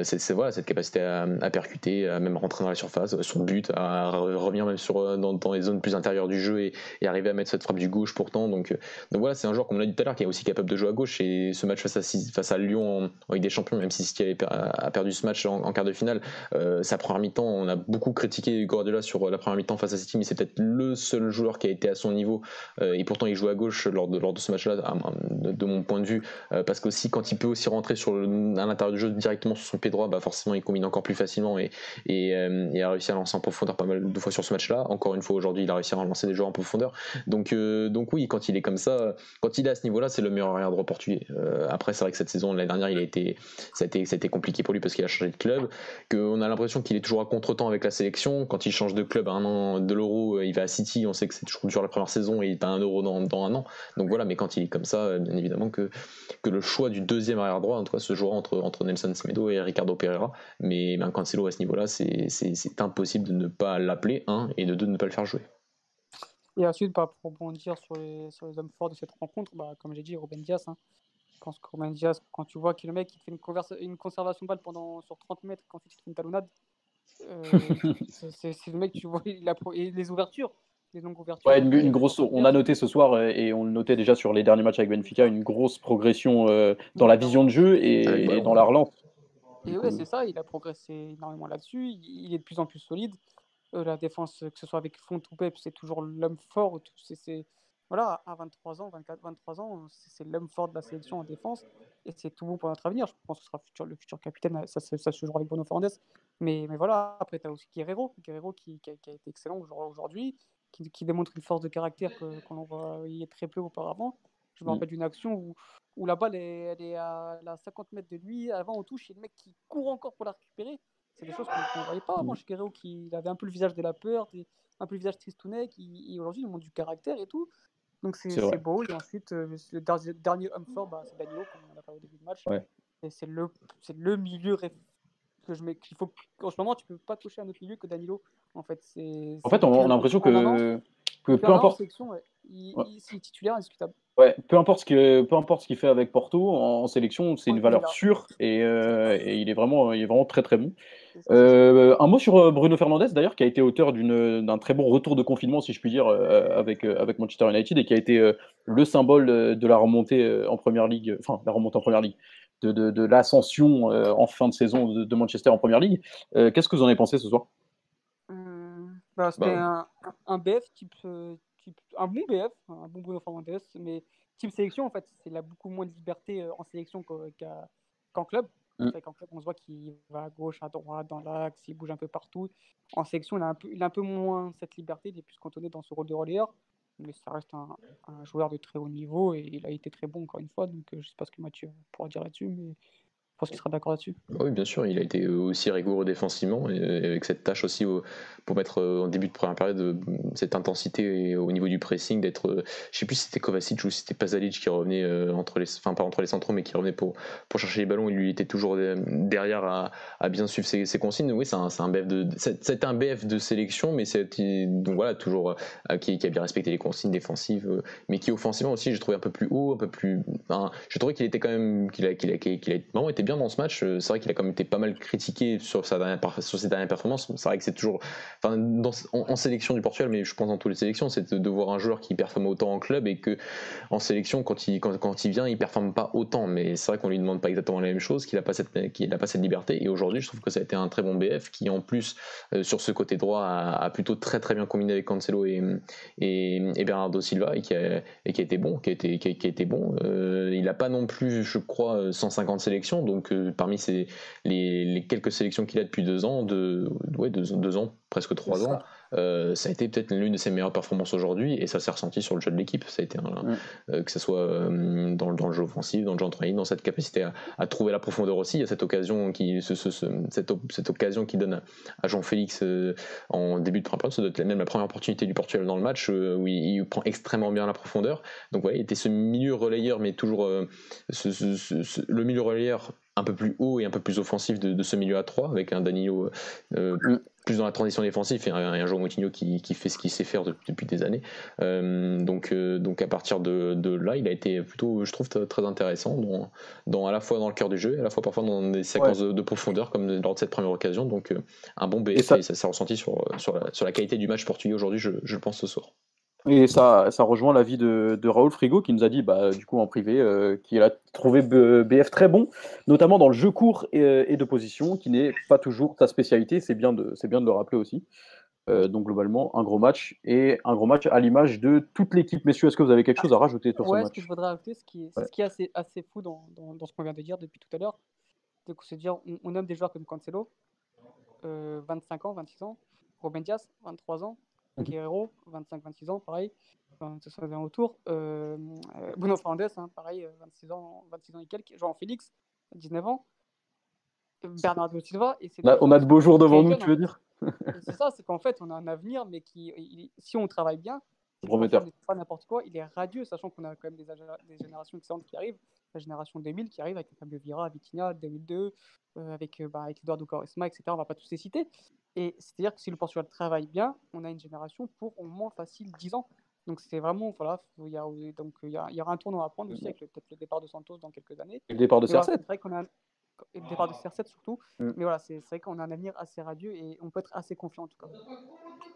c'est voilà, cette capacité à, percuter, à même rentrer dans la surface, son but, à revenir même sur, euh, dans, les zones plus intérieures du jeu et, arriver à mettre cette frappe du gauche pourtant. Donc, euh, donc voilà, c'est un joueur, comme on l'a dit tout à l'heure, qui est aussi capable de jouer à gauche. Et ce match face à, face à Lyon en, Ligue des Champions, même si City a perdu ce match en, quart de finale, sa première mi-temps, on a beaucoup critiqué Guardiola sur la première mi-temps face à City, mais c'est peut-être le seul joueur qui a été à son niveau. et pourtant, il joue à gauche lors de, lors de ce match-là, de, mon point de vue, parce qu'aussi, quand il peut aussi rentrer sur à l'intérieur du jeu directement son pied droit, bah forcément il combine encore plus facilement et, et, euh, a réussi à lancer en profondeur pas mal de fois sur ce match-là. Encore une fois aujourd'hui, il a réussi à lancer des joueurs en profondeur. Donc, euh, donc oui, quand il est comme ça, quand il est à ce niveau-là, c'est le meilleur arrière droit portugais. Euh, après, c'est vrai que cette saison, l'année dernière, il a été, ça a été, ça a été compliqué pour lui parce qu'il a changé de club, qu'on a l'impression qu'il est toujours à contre-temps avec la sélection. Quand il change de club à un an de l'euro, il va à City, on sait que c'est toujours la première saison et il pas un euro dans, dans, un an. Donc voilà, mais quand il est comme ça, bien évidemment que, que le choix du deuxième arrière droit, en tout cas, se jouera entre, entre Nelson Semedo et Ricardo Pereira. Mais ben, Cancelo à ce niveau-là, c'est impossible de ne pas l'appeler, un, et de deux, de ne pas le faire jouer. Et ensuite, bah, pour rebondir sur les, sur les hommes forts de cette rencontre, bah, comme j'ai dit, Ruben Diaz. Hein. Je pense que Ruben Diaz, quand tu vois que le mec il fait une, une conservation de balle pendant, sur 30 mètres, quand il fait une talonnade, euh, c'est le mec, tu vois, il a, et les ouvertures, les longues ouvertures. Ouais, une, grosse, on a noté ce soir, euh, et on le notait déjà sur les derniers matchs avec Benfica, une grosse progression euh, dans la vision de jeu et dans la relance. Et ouais, c'est ça, il a progressé énormément là-dessus. Il, est de plus en plus solide. Euh, la défense, que ce soit avec Font ou Pep, c'est toujours l'homme fort. C'est, voilà, à 23 ans, 24, 23 ans, c'est, l'homme fort de la sélection en défense. Et c'est tout bon pour notre avenir. Je pense que ce sera futur, le futur capitaine. Ça, ça, se jouera avec Bruno Fernandes. Mais, mais voilà, après, tu as aussi Guerrero. Guerrero qui, qui, a, été excellent aujourd'hui, qui, qui, démontre une force de caractère que, qu'on voyait très peu auparavant. Je me rappelle d'une action où, où la balle elle est à, 50 mètres de lui, avant on touche, et le mec qui court encore pour la récupérer. C'est des choses qu'on ne voyait pas avant mm. chez Guerrero, qui avait un peu le visage de la peur, un peu le visage tristounet, qui, aujourd'hui il montre du caractère et tout. Donc c'est beau. Et ensuite, euh, le dernier homme fort, bah, c'est Danilo, comme on a parlé au début du match. Et c'est le, le milieu que je mets. Qu'il faut, en ce moment, tu peux pas toucher un autre milieu que Danilo. En fait, c'est. En fait, on, a l'impression que, que peu importe. il, est titulaire indiscutable. Ouais, peu importe ce que, peu importe ce qu'il fait avec Porto en, sélection, c'est une valeur sûre et, euh, et, il est vraiment, il est vraiment très très bon. Euh, un mot sur euh, Bruno Fernandez d'ailleurs, qui a été auteur d'un très bon retour de confinement, si je puis dire, avec avec Manchester United et qui a été le symbole de la remontée en première ligue, enfin la remontée en première ligue, de, de, de l'ascension en fin de saison de, Manchester en première ligue. Qu'est-ce que vous en avez pensé ce soir? Hum, bah, C'était bah. un, un, BF type un bon BF, un bon Bruno Fernandes, mais type sélection, en fait, il a beaucoup moins de liberté euh, en sélection qu'en club. Mm. En club, on se voit qu'il va à gauche, à droite, dans l'axe, il bouge un peu partout. En sélection, il a un peu, il a un peu moins cette liberté, il est plus cantonné dans ce rôle de relayeur. Mais ça reste un, joueur de très haut niveau et il a été très bon encore une fois. Donc, euh, je ne sais pas ce que Mathieu pourra dire là-dessus, mais pense qu'il sera d'accord là-dessus. Oui, bien sûr, il a été aussi rigoureux défensivement et avec cette tâche aussi pour mettre euh, en début de première période euh, cette intensité au niveau du pressing, d'être, euh, je sais plus si c'était Kovacic ou si c'était Pazalic qui revenait entre les, enfin pas entre les centraux, mais qui revenait pour, pour chercher les ballons. Il lui était toujours derrière à, bien suivre ses, consignes. Oui, c'est un, un, BF de, c'est un BF de sélection, mais c'est donc voilà toujours qui, a bien respecté les consignes défensives, mais qui offensivement aussi, j'ai trouvé un peu plus haut, un peu plus. J'ai trouvé qu'il était quand même, qu'il a, qu'il a, qu'il a, bien dans ce match. Euh, c'est vrai qu'il a quand même été pas mal critiqué sur, sa dernière, sur ses dernières performances. C'est vrai que c'est toujours. En, sélection du Portugal, mais je pense dans toutes les sélections, c'est de, voir un joueur qui performe autant en club et que en sélection, quand il, quand, quand il vient, il performe pas autant. Mais c'est vrai qu'on lui demande pas exactement la même chose, qu'il a pas cette, pas cette liberté. Et aujourd'hui, je trouve que ça a été un très bon BF qui, en plus, euh, sur ce côté droit, a, plutôt très très bien combiné avec Cancelo et, et, Bernardo Silva et qui, a, et qui a été bon. Qui a été, qui a, bon. Euh, il n'a pas non plus, je crois, 150 sélections, donc parmi ces, les, quelques sélections qu'il a depuis deux ans, de, ouais, deux, ans, presque trois ans, euh, ça a été peut-être l'une de ses meilleures performances aujourd'hui et ça s'est ressenti sur le jeu de l'équipe. Ça a été euh, que ce soit euh, dans, dans, le jeu offensif, dans le jeu entraîné, dans cette capacité à, trouver la profondeur aussi. Il y a cette occasion qui, ce, cette, cette, occasion qui donne à, Jean-Félix en début de première période, ça doit être même la première opportunité du Portugal dans le match où il, prend extrêmement bien la profondeur. Donc ouais, il était ce milieu relayeur, mais toujours le milieu relayeur un peu plus haut et un peu plus offensif de, ce milieu à 3 avec un Danilo plus dans la transition défensive et un, un joueur Moutinho qui, qui, fait ce qu'il sait faire depuis des années. Euh, donc, euh, donc à partir de, de, là, il a été plutôt, je trouve, très intéressant, dans, dans, à la fois dans le cœur du jeu et à la fois parfois dans des séquences de, profondeur comme lors de cette première occasion. Donc un bon BF et ça, s'est ressenti sur, sur la, sur, la, qualité du match portugais aujourd'hui, je, je le pense ce soir. Et ça, ça rejoint l'avis de, de Raoul Frigo qui nous a dit, bah, du coup, en privé, euh, qu'il a trouvé BF très bon, notamment dans le jeu court et, de position, qui n'est pas toujours sa spécialité. C'est bien, de, bien de le rappeler aussi. Euh, donc, globalement, un gros match et un gros match à l'image de toute l'équipe. Messieurs, est-ce que vous avez quelque chose à rajouter sur ce match ce que je voudrais rajouter, ce qui est, ce qui est assez, assez fou dans, dans, ce qu'on vient de dire depuis tout à l'heure, c'est dire on, on, nomme des joueurs comme Cancelo, euh, 25 ans, 26 ans, Robin Diaz, 23 ans. Guerrero, 25-26 ans, pareil. Enfin, ça vient autour. Euh, euh, Bruno Fernandes, hein, pareil, 26 ans, 26 ans et quelques. Jean Félix, 19 ans. Bernardo Silva. Et on a de beaux jours devant nous, tu veux dire C'est ça, c'est qu'en fait, on a un avenir, mais qui, si on travaille bien, prometteur. Pas n'importe quoi, il est radieux, sachant qu'on a quand même des, des, générations excellentes qui arrivent. La génération 2000 qui arrive avec Fabio Vira, Vitinha, 2002, euh, avec, bah, avec Eduardo Quaresma, etc. On va pas tous les citer. Et c'est-à-dire que si le Portugal travaille bien, on a une génération pour au moins facile 10 ans. Donc c'est vraiment, voilà, il y, a, donc, il, y a, il y aura un tournoi à prendre aussi avec peut-être le départ de Santos dans quelques années. Et le départ de CR7 C'est vrai qu'on a le départ de CR7 surtout. Mm. Mais voilà, c'est vrai qu'on a un avenir assez radieux et on peut être assez confiant en tout cas.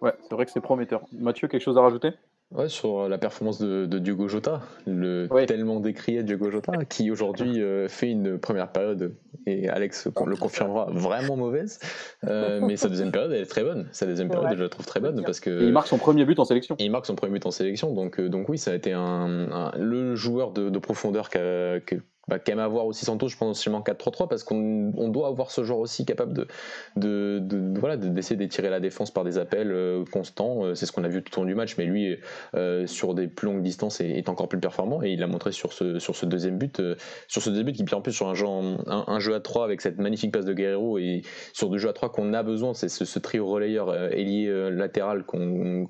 Ouais, c'est vrai que c'est prometteur. Mathieu, quelque chose à rajouter? Ouais, sur la performance de, Diogo Jota, le tellement décrié Diogo Jota, qui aujourd'hui euh, fait une première période, et Alex le confirmera, vraiment mauvaise. Euh, mais sa deuxième période, elle est très bonne. Sa deuxième période, je la trouve très bonne. Parce que, il marque son premier but en sélection. il marque son premier but en sélection. Donc, euh, donc oui, ça a été un, le joueur de, profondeur qu'a bah, quand même avoir aussi Santos, je pense seulement 4-3-3 parce qu'on on doit avoir ce joueur aussi capable de, de, d'essayer d'étirer la défense par des appels euh, constants. Euh, c'est ce qu'on a vu tout au long du match, mais lui euh, sur des plus longues distances est, encore plus performant et il l'a montré sur ce sur ce deuxième but, sur ce deuxième but qui en plus sur un jeu un, jeu à 3 avec cette magnifique passe de Guerrero et sur deux jeux à 3 qu'on a besoin, c'est ce, trio relayeur ailier latéral qu'on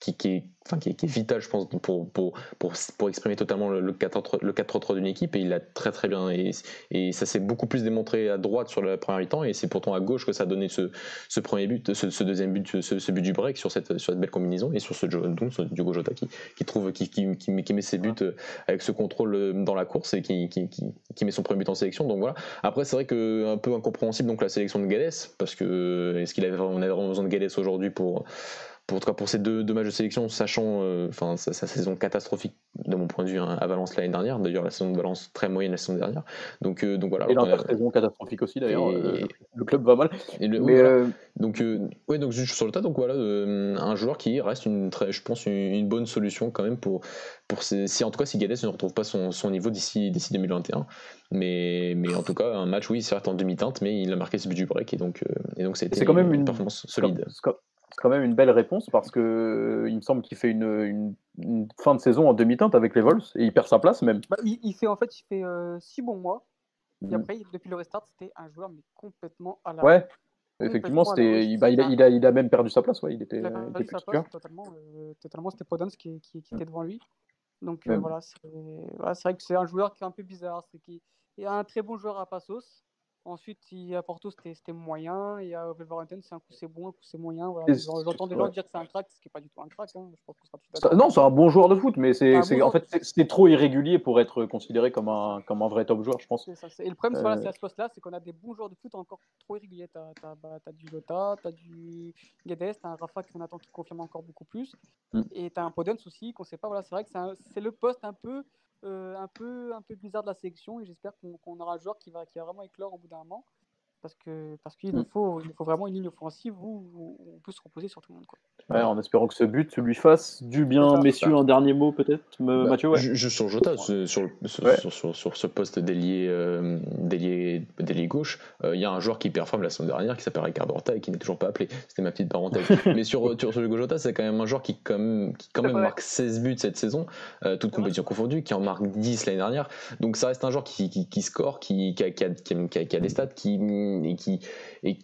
qui, qui, est, enfin, qui, est, vital, je pense, pour, pour, pour, exprimer totalement le 4-3 d'une équipe. Et il a très très bien. Et, et ça s'est beaucoup plus démontré à droite sur la première mi-temps. Et c'est pourtant à gauche que ça a donné ce, ce premier but, ce, deuxième but, ce, but du break sur cette, sur cette belle combinaison. Et sur ce, donc, ce Diogo Jota qui, qui, trouve, qui, qui, qui, met ses buts euh, avec ce contrôle euh, dans la course et qui, qui, met son premier but en sélection. Donc voilà. Après, c'est vrai que un peu incompréhensible donc la sélection de Gales. Parce que est-ce qu'il avait, avait vraiment besoin de Gales aujourd'hui pour pour, en tout cas pour ces deux, matchs de sélection, sachant euh, sa, saison catastrophique de mon point de vue hein, à Valence l'année dernière. D'ailleurs, la saison de Valence très moyenne la saison dernière. Donc, euh, donc voilà. Et l'intersaison catastrophique aussi d'ailleurs. Euh, le club va mal. Donc, ouais, donc juste sur le tas, donc voilà, un joueur qui reste une très, je pense, une, bonne solution quand même pour, pour si en tout cas si Gades ne retrouve pas son, son niveau d'ici d'ici 2021. Mais, mais en tout cas, un match, oui, certes en demi-teinte, mais il a marqué ce but du break et donc, et donc c'est quand même une performance solide c'est quand même une belle réponse parce que il me semble qu'il fait une, une, fin de saison en demi-teinte avec les Vols et il perd sa place même. Bah, il, fait en fait il fait euh, six bons mois et mm. après depuis le restart c'était un joueur mais complètement à la. Ouais. Effectivement, c'était, il, bah, il, a, il, a, il, a, même perdu sa place, ouais. il était, il a perdu sa place totalement, euh, totalement c'était Podence qui, qui, qui, était devant lui. Donc euh, voilà, c'est, voilà, c'est vrai que c'est un joueur qui est un peu bizarre, c'est qu'il y a un très bon joueur à Passos, Ensuite, il, à Porto, c'était moyen. Et à Wolverhampton, c'est un coup c'est bon, un coup c'est moyen. Voilà. J'entends des gens dire que c'est un crack, ce qui n'est pas du tout un crack. Hein. Je non, c'est un bon joueur de foot, mais c'est en fait c'est trop irrégulier pour être considéré comme un, comme un vrai top joueur, je pense. Ça, et le problème, euh... c'est à ce poste-là, c'est qu'on a des bons joueurs de foot encore trop irréguliers. Tu as, as, bah, as, du Lota, tu as du Guedes, tu as un Rafa qu'on attend qui confirme encore beaucoup plus. Mm. Et tu as un Podence aussi qu'on ne sait pas. Voilà, c'est vrai que c'est le poste un peu un, peu, un peu bizarre de la sélection et j'espère qu'on aura un joueur qui va, qui va vraiment éclore au bout d'un moment parce que parce qu'il nous mm. faut il faut vraiment une ligne offensive où, on peut se reposer sur tout le monde quoi. Ouais, en espérant que ce but lui fasse du bien. messieurs un dernier mot peut-être bah, Mathieu ouais. juste sur Jota sur, sur, sur, ce poste d'ailier euh, d'ailier gauche euh, il y a un joueur qui performe la semaine dernière qui s'appelle Ricardo Horta et qui n'est toujours pas appelé. C'était ma petite parenthèse. Mais sur sur, sur Jota c'est quand même un joueur qui quand même, qui quand même marque 16 buts cette saison euh, toute compétition confondue qui en marque 10 l'année dernière. Donc ça reste un joueur qui, qui, qui score qui, qui, a, qui, a, qui a des stats qui et qui, et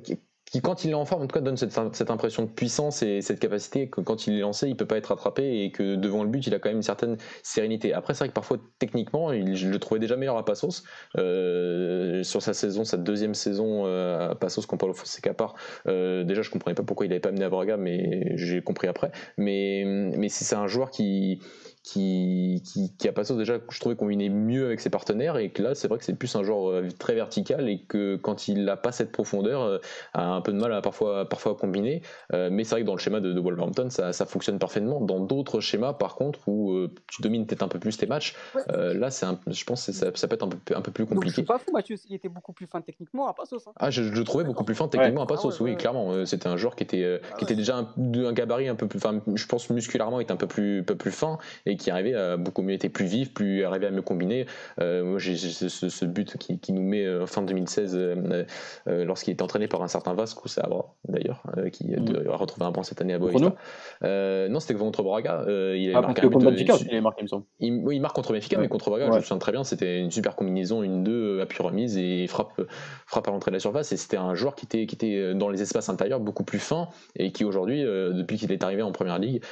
qui, quand il est en forme, en tout cas, donne cette, impression de puissance et cette capacité que quand il est lancé, il peut pas être attrapé et que devant le but, il a quand même une certaine sérénité. Après, c'est vrai que parfois, techniquement, il, je le trouvais déjà meilleur à Passos. Euh, sur sa saison, sa deuxième saison euh, à Passos, quand Paulo Fonseca part, euh, déjà, je comprenais pas pourquoi il avait pas amené à Braga, mais j'ai compris après. Mais c'est un joueur qui qui, qui, qui, a passé déjà, je trouvais combiné mieux avec ses partenaires et que là, c'est vrai que c'est plus un genre euh, très vertical et que quand il n'a pas cette profondeur, euh, a un peu de mal à parfois, parfois à combiner. Euh, mais c'est vrai que dans le schéma de, de Wolverhampton, ça, ça, fonctionne parfaitement. Dans d'autres schémas, par contre, où tu domines peut-être un peu plus tes matchs, là, c'est je pense que ça, ça, peut être un peu, un peu plus compliqué. Donc, pas fou, Mathieu, il était beaucoup plus fin techniquement à Passos. Hein. Ah, je, le trouvais beaucoup plus fin techniquement à Passos, ah oui, clairement. C'était un joueur qui était, ah qui était déjà un, un, gabarit un peu plus, enfin, je pense musculairement, était un peu plus, peu plus fin et qui arrivait à beaucoup mieux, était plus vif, plus arrivé à me combiner. Euh, moi, j'ai ce, but qui, qui, nous met euh, fin 2016 euh, lorsqu'il était entraîné par un certain Vasco Sabra, d'ailleurs, qui mmh. a retrouvé un banc cette année à Boavista. non, c'était contre Braga. il ah, marqué contre Benfica, il marqué, il me semble. oui, il marque contre Benfica, mais contre Braga, je me souviens très bien, c'était une super combinaison, une deux appui remise et frappe, frappe à l'entrée de la surface. Et c'était un joueur qui était, qui était dans les espaces intérieurs beaucoup plus fin et qui aujourd'hui, depuis qu'il est arrivé en première ligue,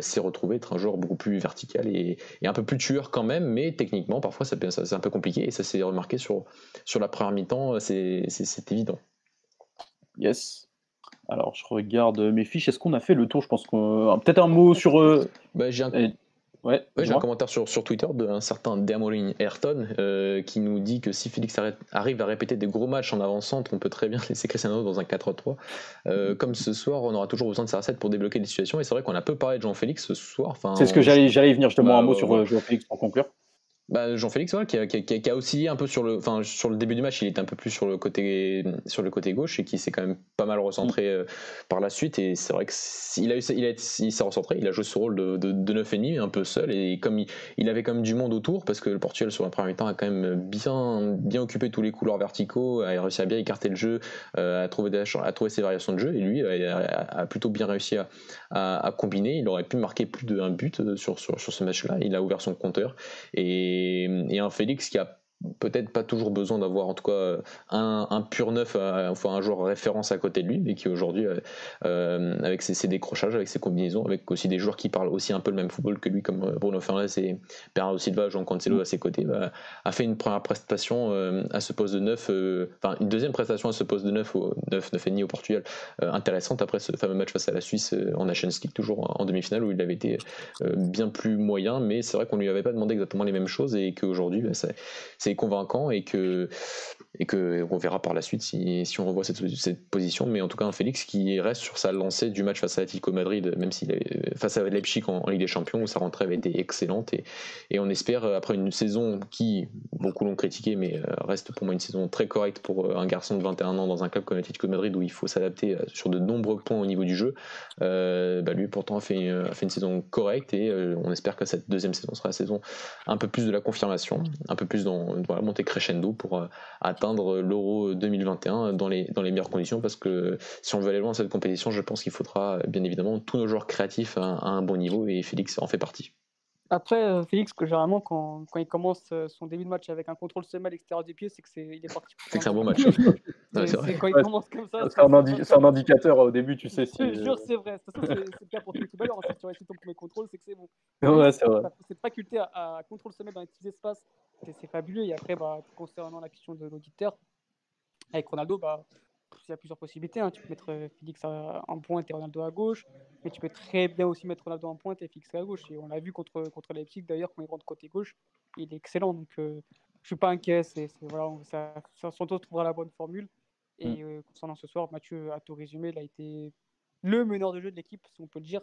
s'est retrouvé être un joueur beaucoup plus vertical et, et un peu plus tueur quand même, mais techniquement, parfois, c'est un peu compliqué. Et ça s'est remarqué sur, sur la première mi-temps, c'est évident. Yes. Alors, je regarde mes fiches. Est-ce qu'on a fait le tour? Je pense qu'on. Peut-être un mot sur. Euh, bah, j'ai un... Ouais, j'ai un commentaire sur, sur Twitter d'un certain Dermolin Ayrton euh, qui nous dit que si Félix arrive à répéter des gros matchs en avançant, on peut très bien laisser Cristiano dans un 4-3. Euh, comme ce soir, on aura toujours besoin de sa recette pour débloquer les situations. Et c'est vrai qu'on a peu parlé de Jean-Félix ce soir. C'est ce que j'allais venir justement bah, un mot sur Jean-Félix pour conclure. Bah, Jean-Félix, qui, a, qui, qui, a, oscillé un peu sur le, enfin, sur le début du match, il était un peu plus sur le côté, sur le côté gauche et qui s'est quand même pas mal recentré mm. euh, par la suite. Et c'est vrai qu'il a, il a, il s'est recentré, il a joué ce rôle de, de, de 9,5, un peu seul. Et comme il, avait quand même du monde autour, parce que le Portugal sur la première temps a quand même bien, bien occupé tous les couloirs verticaux, a réussi à bien écarter le jeu, euh, a, trouvé des, a trouvé ses variations de jeu. Et lui a, plutôt bien réussi à, à, combiner. Il aurait pu marquer plus d'un but euh, sur, sur, sur ce match-là. Il a ouvert son compteur. Et, et un Félix qui a peut-être pas toujours besoin d'avoir en tout cas un, un pur neuf, euh, enfin un joueur référence à côté de lui, mais qui aujourd'hui, euh, euh, avec ses, décrochages, avec ses combinaisons, avec aussi des joueurs qui parlent aussi un peu le même football que lui, comme Bruno Fernandes et Bernardo Silva, Jean Cancelo à ses côtés, bah, a fait une première prestation à ce poste de neuf, enfin une deuxième prestation à ce poste de neuf, au 9, 9 et demi au Portugal, intéressante après ce fameux match face à la Suisse en Nations League, toujours en demi-finale, où il avait été bien plus moyen, mais c'est vrai qu'on lui avait pas demandé exactement les mêmes choses et qu'aujourd'hui, bah, c'est convaincant et que et que on verra par la suite si, si on revoit cette, cette, position. Mais en tout cas, un Félix qui reste sur sa lancée du match face à l'Atlético Madrid, même s'il est face à Leipzig en, Ligue des Champions où sa rentrée avait été excellente et, et on espère après une saison qui beaucoup l'ont critiqué, mais euh, reste pour moi une saison très correcte pour euh, un garçon de 21 ans dans un club comme l'Atlético Madrid où il faut s'adapter euh, sur de nombreux points au niveau du jeu. bah lui pourtant fait, a fait une saison correcte et on espère que cette deuxième saison sera la saison un peu plus de la confirmation, un peu plus dans voilà, monter crescendo pour euh, atteindre l'Euro 2021 dans les, dans les meilleures conditions parce que si on veut aller loin dans cette compétition, je pense qu'il faudra bien évidemment tous nos joueurs créatifs à, un bon niveau et Félix en fait partie. Après, euh, Félix, que généralement, quand, quand, il commence euh, son début de match avec un contrôle semi à l'extérieur du pied, c'est qu'il est, parti. C'est que c'est un bon match. c'est quand il commence comme ça. C'est un, un, indicateur au début, tu sais. Si... Je jure, c'est vrai. C'est le cas pour tous les footballeurs. Si tu réussis ton premier contrôle, c'est que c'est bon. Ouais, c'est vrai. Cette faculté à, à contrôle sommet dans les petits espaces, c'est fabuleux. Et après, bah, concernant la question de l'auditeur, avec Ronaldo, bah, il y a plusieurs possibilités. Hein. Tu peux mettre euh, Félix en pointe et Ronaldo à gauche, mais tu peux très bien aussi mettre Ronaldo en pointe et Félix à gauche. Et on l'a vu contre, contre Leipzig d'ailleurs, quand il rentre côté gauche, il est excellent. Donc euh, je suis pas inquiet. C'est, voilà, ça, ça, Santos trouvera la bonne formule. Et mm. euh, concernant ce soir, Mathieu a tout résumé. Il a été le meneur de jeu de l'équipe, si on peut le dire.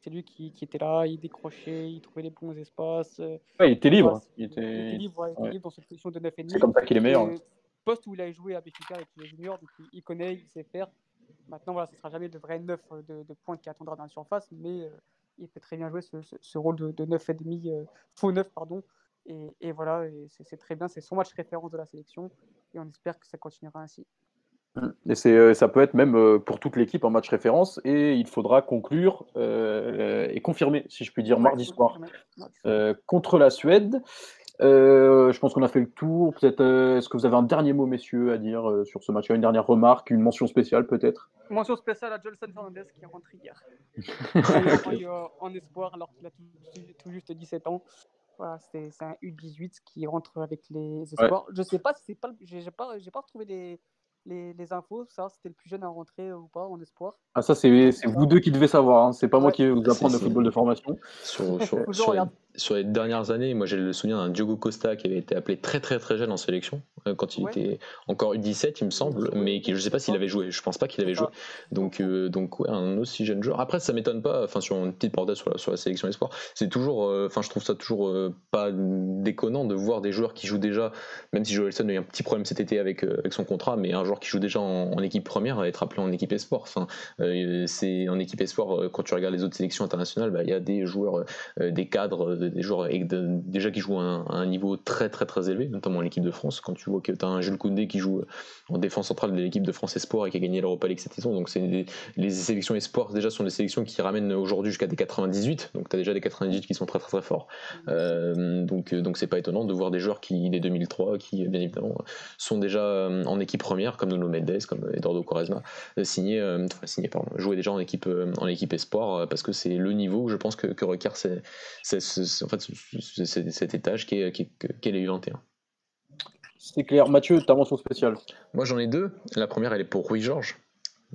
C'est lui qui, qui, était là, il décrochait, il trouvait les bons espaces. Ouais, il était libre. Il était, il était libre, il était libre dans cette position de 9,5. C'est comme ça qu'il est meilleur poste où il a joué à Béfica avec les juniors, donc il connaît, il sait faire. Maintenant, voilà, ce ne sera jamais le vrai neuf de, de pointe qui attendra dans la surface, mais euh, il peut très bien jouer ce, ce, rôle de, de 9,5, euh, faux 9, pardon. Et, et voilà, c'est très bien, c'est son match référence de la sélection, et on espère que ça continuera ainsi. Et c'est, euh, ça peut être même euh, pour toute l'équipe un match référence et il faudra conclure euh, et confirmer, si je puis dire, mardi soir contre la Suède. Je pense qu'on a fait le tour. Peut-être, est-ce que vous avez un dernier mot, messieurs, à dire sur ce match? Une dernière remarque, une mention spéciale peut-être? Mention spéciale à Jolson Fernandez qui est rentré hier. en, espoir alors qu'il a tout, juste 17 ans. Voilà, c'est un U18 qui rentre avec les espoirs. Je sais pas si c'est pas. J'ai pas, pas retrouvé les, les, les, infos, ça, c'était le plus jeune à rentrer ou pas en espoir. Ah, ça, c'est vous deux qui devez savoir. Hein. C'est pas moi qui vais vous apprendre le football de formation. Sur, sur, les, dernières années, moi j'ai le souvenir d'un Diogo Costa qui avait été appelé très très très jeune en sélection, euh, quand il était encore U17, il me semble, mais qui, je sais pas s'il avait joué. Je pense pas qu'il avait joué. Donc, euh, donc ouais, un aussi jeune joueur. Après, ça m'étonne pas, enfin, sur une petite parenthèse sur la, sur la sélection espoir, c'est toujours, euh, enfin, je trouve ça toujours pas déconnant de voir des joueurs qui jouent déjà, même si Joelson a eu un petit problème cet été avec, avec son contrat, mais un joueur qui joue déjà en, équipe première à être appelé en équipe espoir. Enfin, euh, c'est en équipe espoir euh, quand tu regardes les autres sélections internationales, bah, il y a des joueurs, euh, des cadres, des joueurs déjà qui jouent à un, niveau très très très élevé, notamment en équipe de France. Quand tu vois que tu as un Jules Koundé qui joue en défense centrale de l'équipe de France espoir et qui a gagné l'Europa League cette saison, donc c'est les sélections espoirs déjà sont des sélections qui ramènent aujourd'hui jusqu'à des 98, donc tu as déjà des 98 qui sont très très très forts. donc donc c'est pas étonnant de voir des joueurs qui des 2003 qui bien évidemment sont déjà en équipe première comme Nuno Mendes, comme Eduardo Quaresma, euh, signé, euh, enfin, jouer déjà en équipe, euh, en équipe espoir, parce que c'est le niveau, je pense, que, requiert en fait, cet étage qui est, qui est, les U21. C'est clair. Mathieu, ta mention spéciale Moi, j'en ai deux. La première, elle est pour Rui Georges.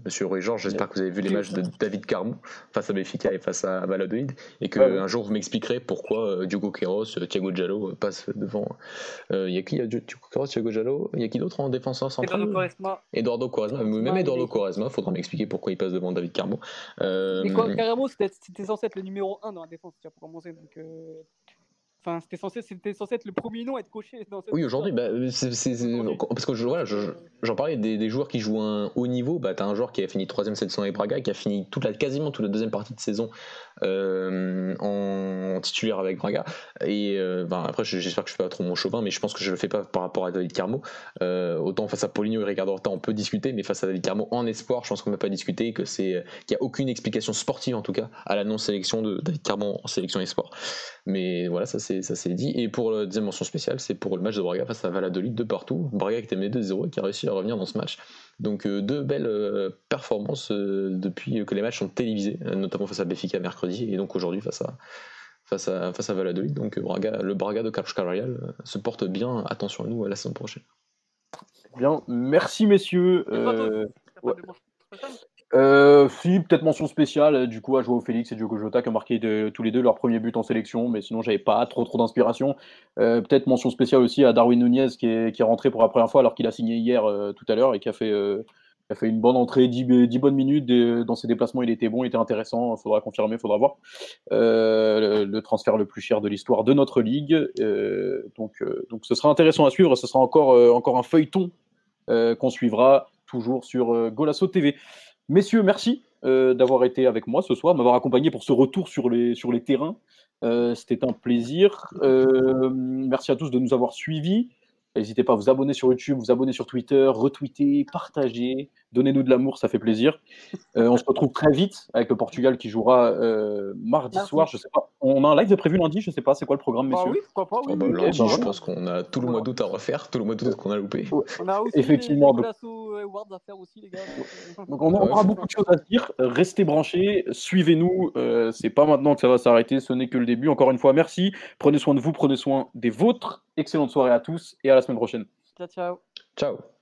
Monsieur Rui Georges, j'espère que vous avez vu les matchs de David Carmou face à Benfica et face à Valladolid et que un jour vous m'expliquerez pourquoi euh, Diogo Queiroz, euh, Thiago Giallo euh, passe devant. Il y a qui Il y a Diogo Queiroz, Thiago Giallo Il y a qui d'autre en défenseur central? Eduardo Quaresma. Eduardo Quaresma. Même Eduardo Quaresma, il faudra m'expliquer pourquoi il passe devant David Carmo. Mais quoi, carrément, c'était censé être le numéro 1 dans la défense, pour commencer. Donc, Enfin, c'était censé, c'était censé être le premier nom à être coché. Dans cette oui, aujourd'hui, bah, parce que je, voilà, j'en parlais des, des, joueurs qui jouent un haut niveau. Bah, tu as un joueur qui a fini troisième cette saison avec Braga, qui a fini toute la, quasiment toute la deuxième partie de saison euh, en titulaire avec Braga. Et euh, bah, après, j'espère que je fais pas trop mon chauvin, mais je pense que je le fais pas par rapport à David Carmo. Euh, autant face à Paulinho et Ricardo Horta, on peut discuter, mais face à David Carmo, en espoir, je pense qu'on ne peut pas discuter, que qu'il n'y a aucune explication sportive en tout cas à la non-sélection de David Carmo en sélection espoir. Mais voilà, ça c'est dit. Et pour la deuxième mention spéciale, c'est pour le match de Braga face à Valladolid de partout. Braga qui était mené 2-0 et qui a réussi à revenir dans ce match. Donc deux belles performances depuis que les matchs sont télévisés, notamment face à Béfica mercredi et donc aujourd'hui face à face à face à Valladolid. Donc Braga, le Braga de Carlos Carvajal se porte bien. Attention à nous à la saison prochaine. Bien, merci messieurs. Euh, si, peut-être mention spéciale, euh, du coup, à Joao Félix et Diogo Jota qui ont marqué de, tous les deux leur premier but en sélection, mais sinon, j'avais pas trop trop d'inspiration. Euh, peut-être mention spéciale aussi à Darwin Nunez qui est, qui est rentré pour la première fois alors qu'il a signé hier tout à l'heure et qui a fait, a fait une bonne entrée, 10, bonnes minutes. dans ses déplacements, il était bon, il était intéressant. Il faudra confirmer, il faudra voir. Le, transfert le plus cher de l'histoire de notre ligue. donc, donc, ce sera intéressant à suivre. Ce sera encore, encore un feuilleton qu'on suivra toujours sur Golasso TV. Messieurs, merci euh, d'avoir été avec moi ce soir, m'avoir accompagné pour ce retour sur les, sur les terrains. Euh, c'était un plaisir. Euh, merci à tous de nous avoir suivis. N'hésitez pas à vous abonner sur YouTube, vous abonner sur Twitter, retweeter, partager, donnez-nous de l'amour, ça fait plaisir. Euh, on se retrouve très vite avec le Portugal qui jouera euh, mardi soir. Je sais pas. On a un live de prévu lundi, je sais pas. C'est quoi le programme, bah messieurs Oui, pourquoi pas. Oui, oh, bah, lundi, je pense qu'on a tout le mois d'août à refaire, tout le mois d'août qu'on a loupé. On a aussi Effectivement. Les, les à faire aussi, les gars. Donc on aura beaucoup de choses à dire. Restez branchés, suivez-nous. Euh, c'est pas maintenant que ça va s'arrêter. Ce n'est que le début. Encore une fois, merci. Prenez soin de vous, prenez soin des vôtres. Excellente soirée à tous et à la semaine prochaine. Ciao, ciao. Ciao.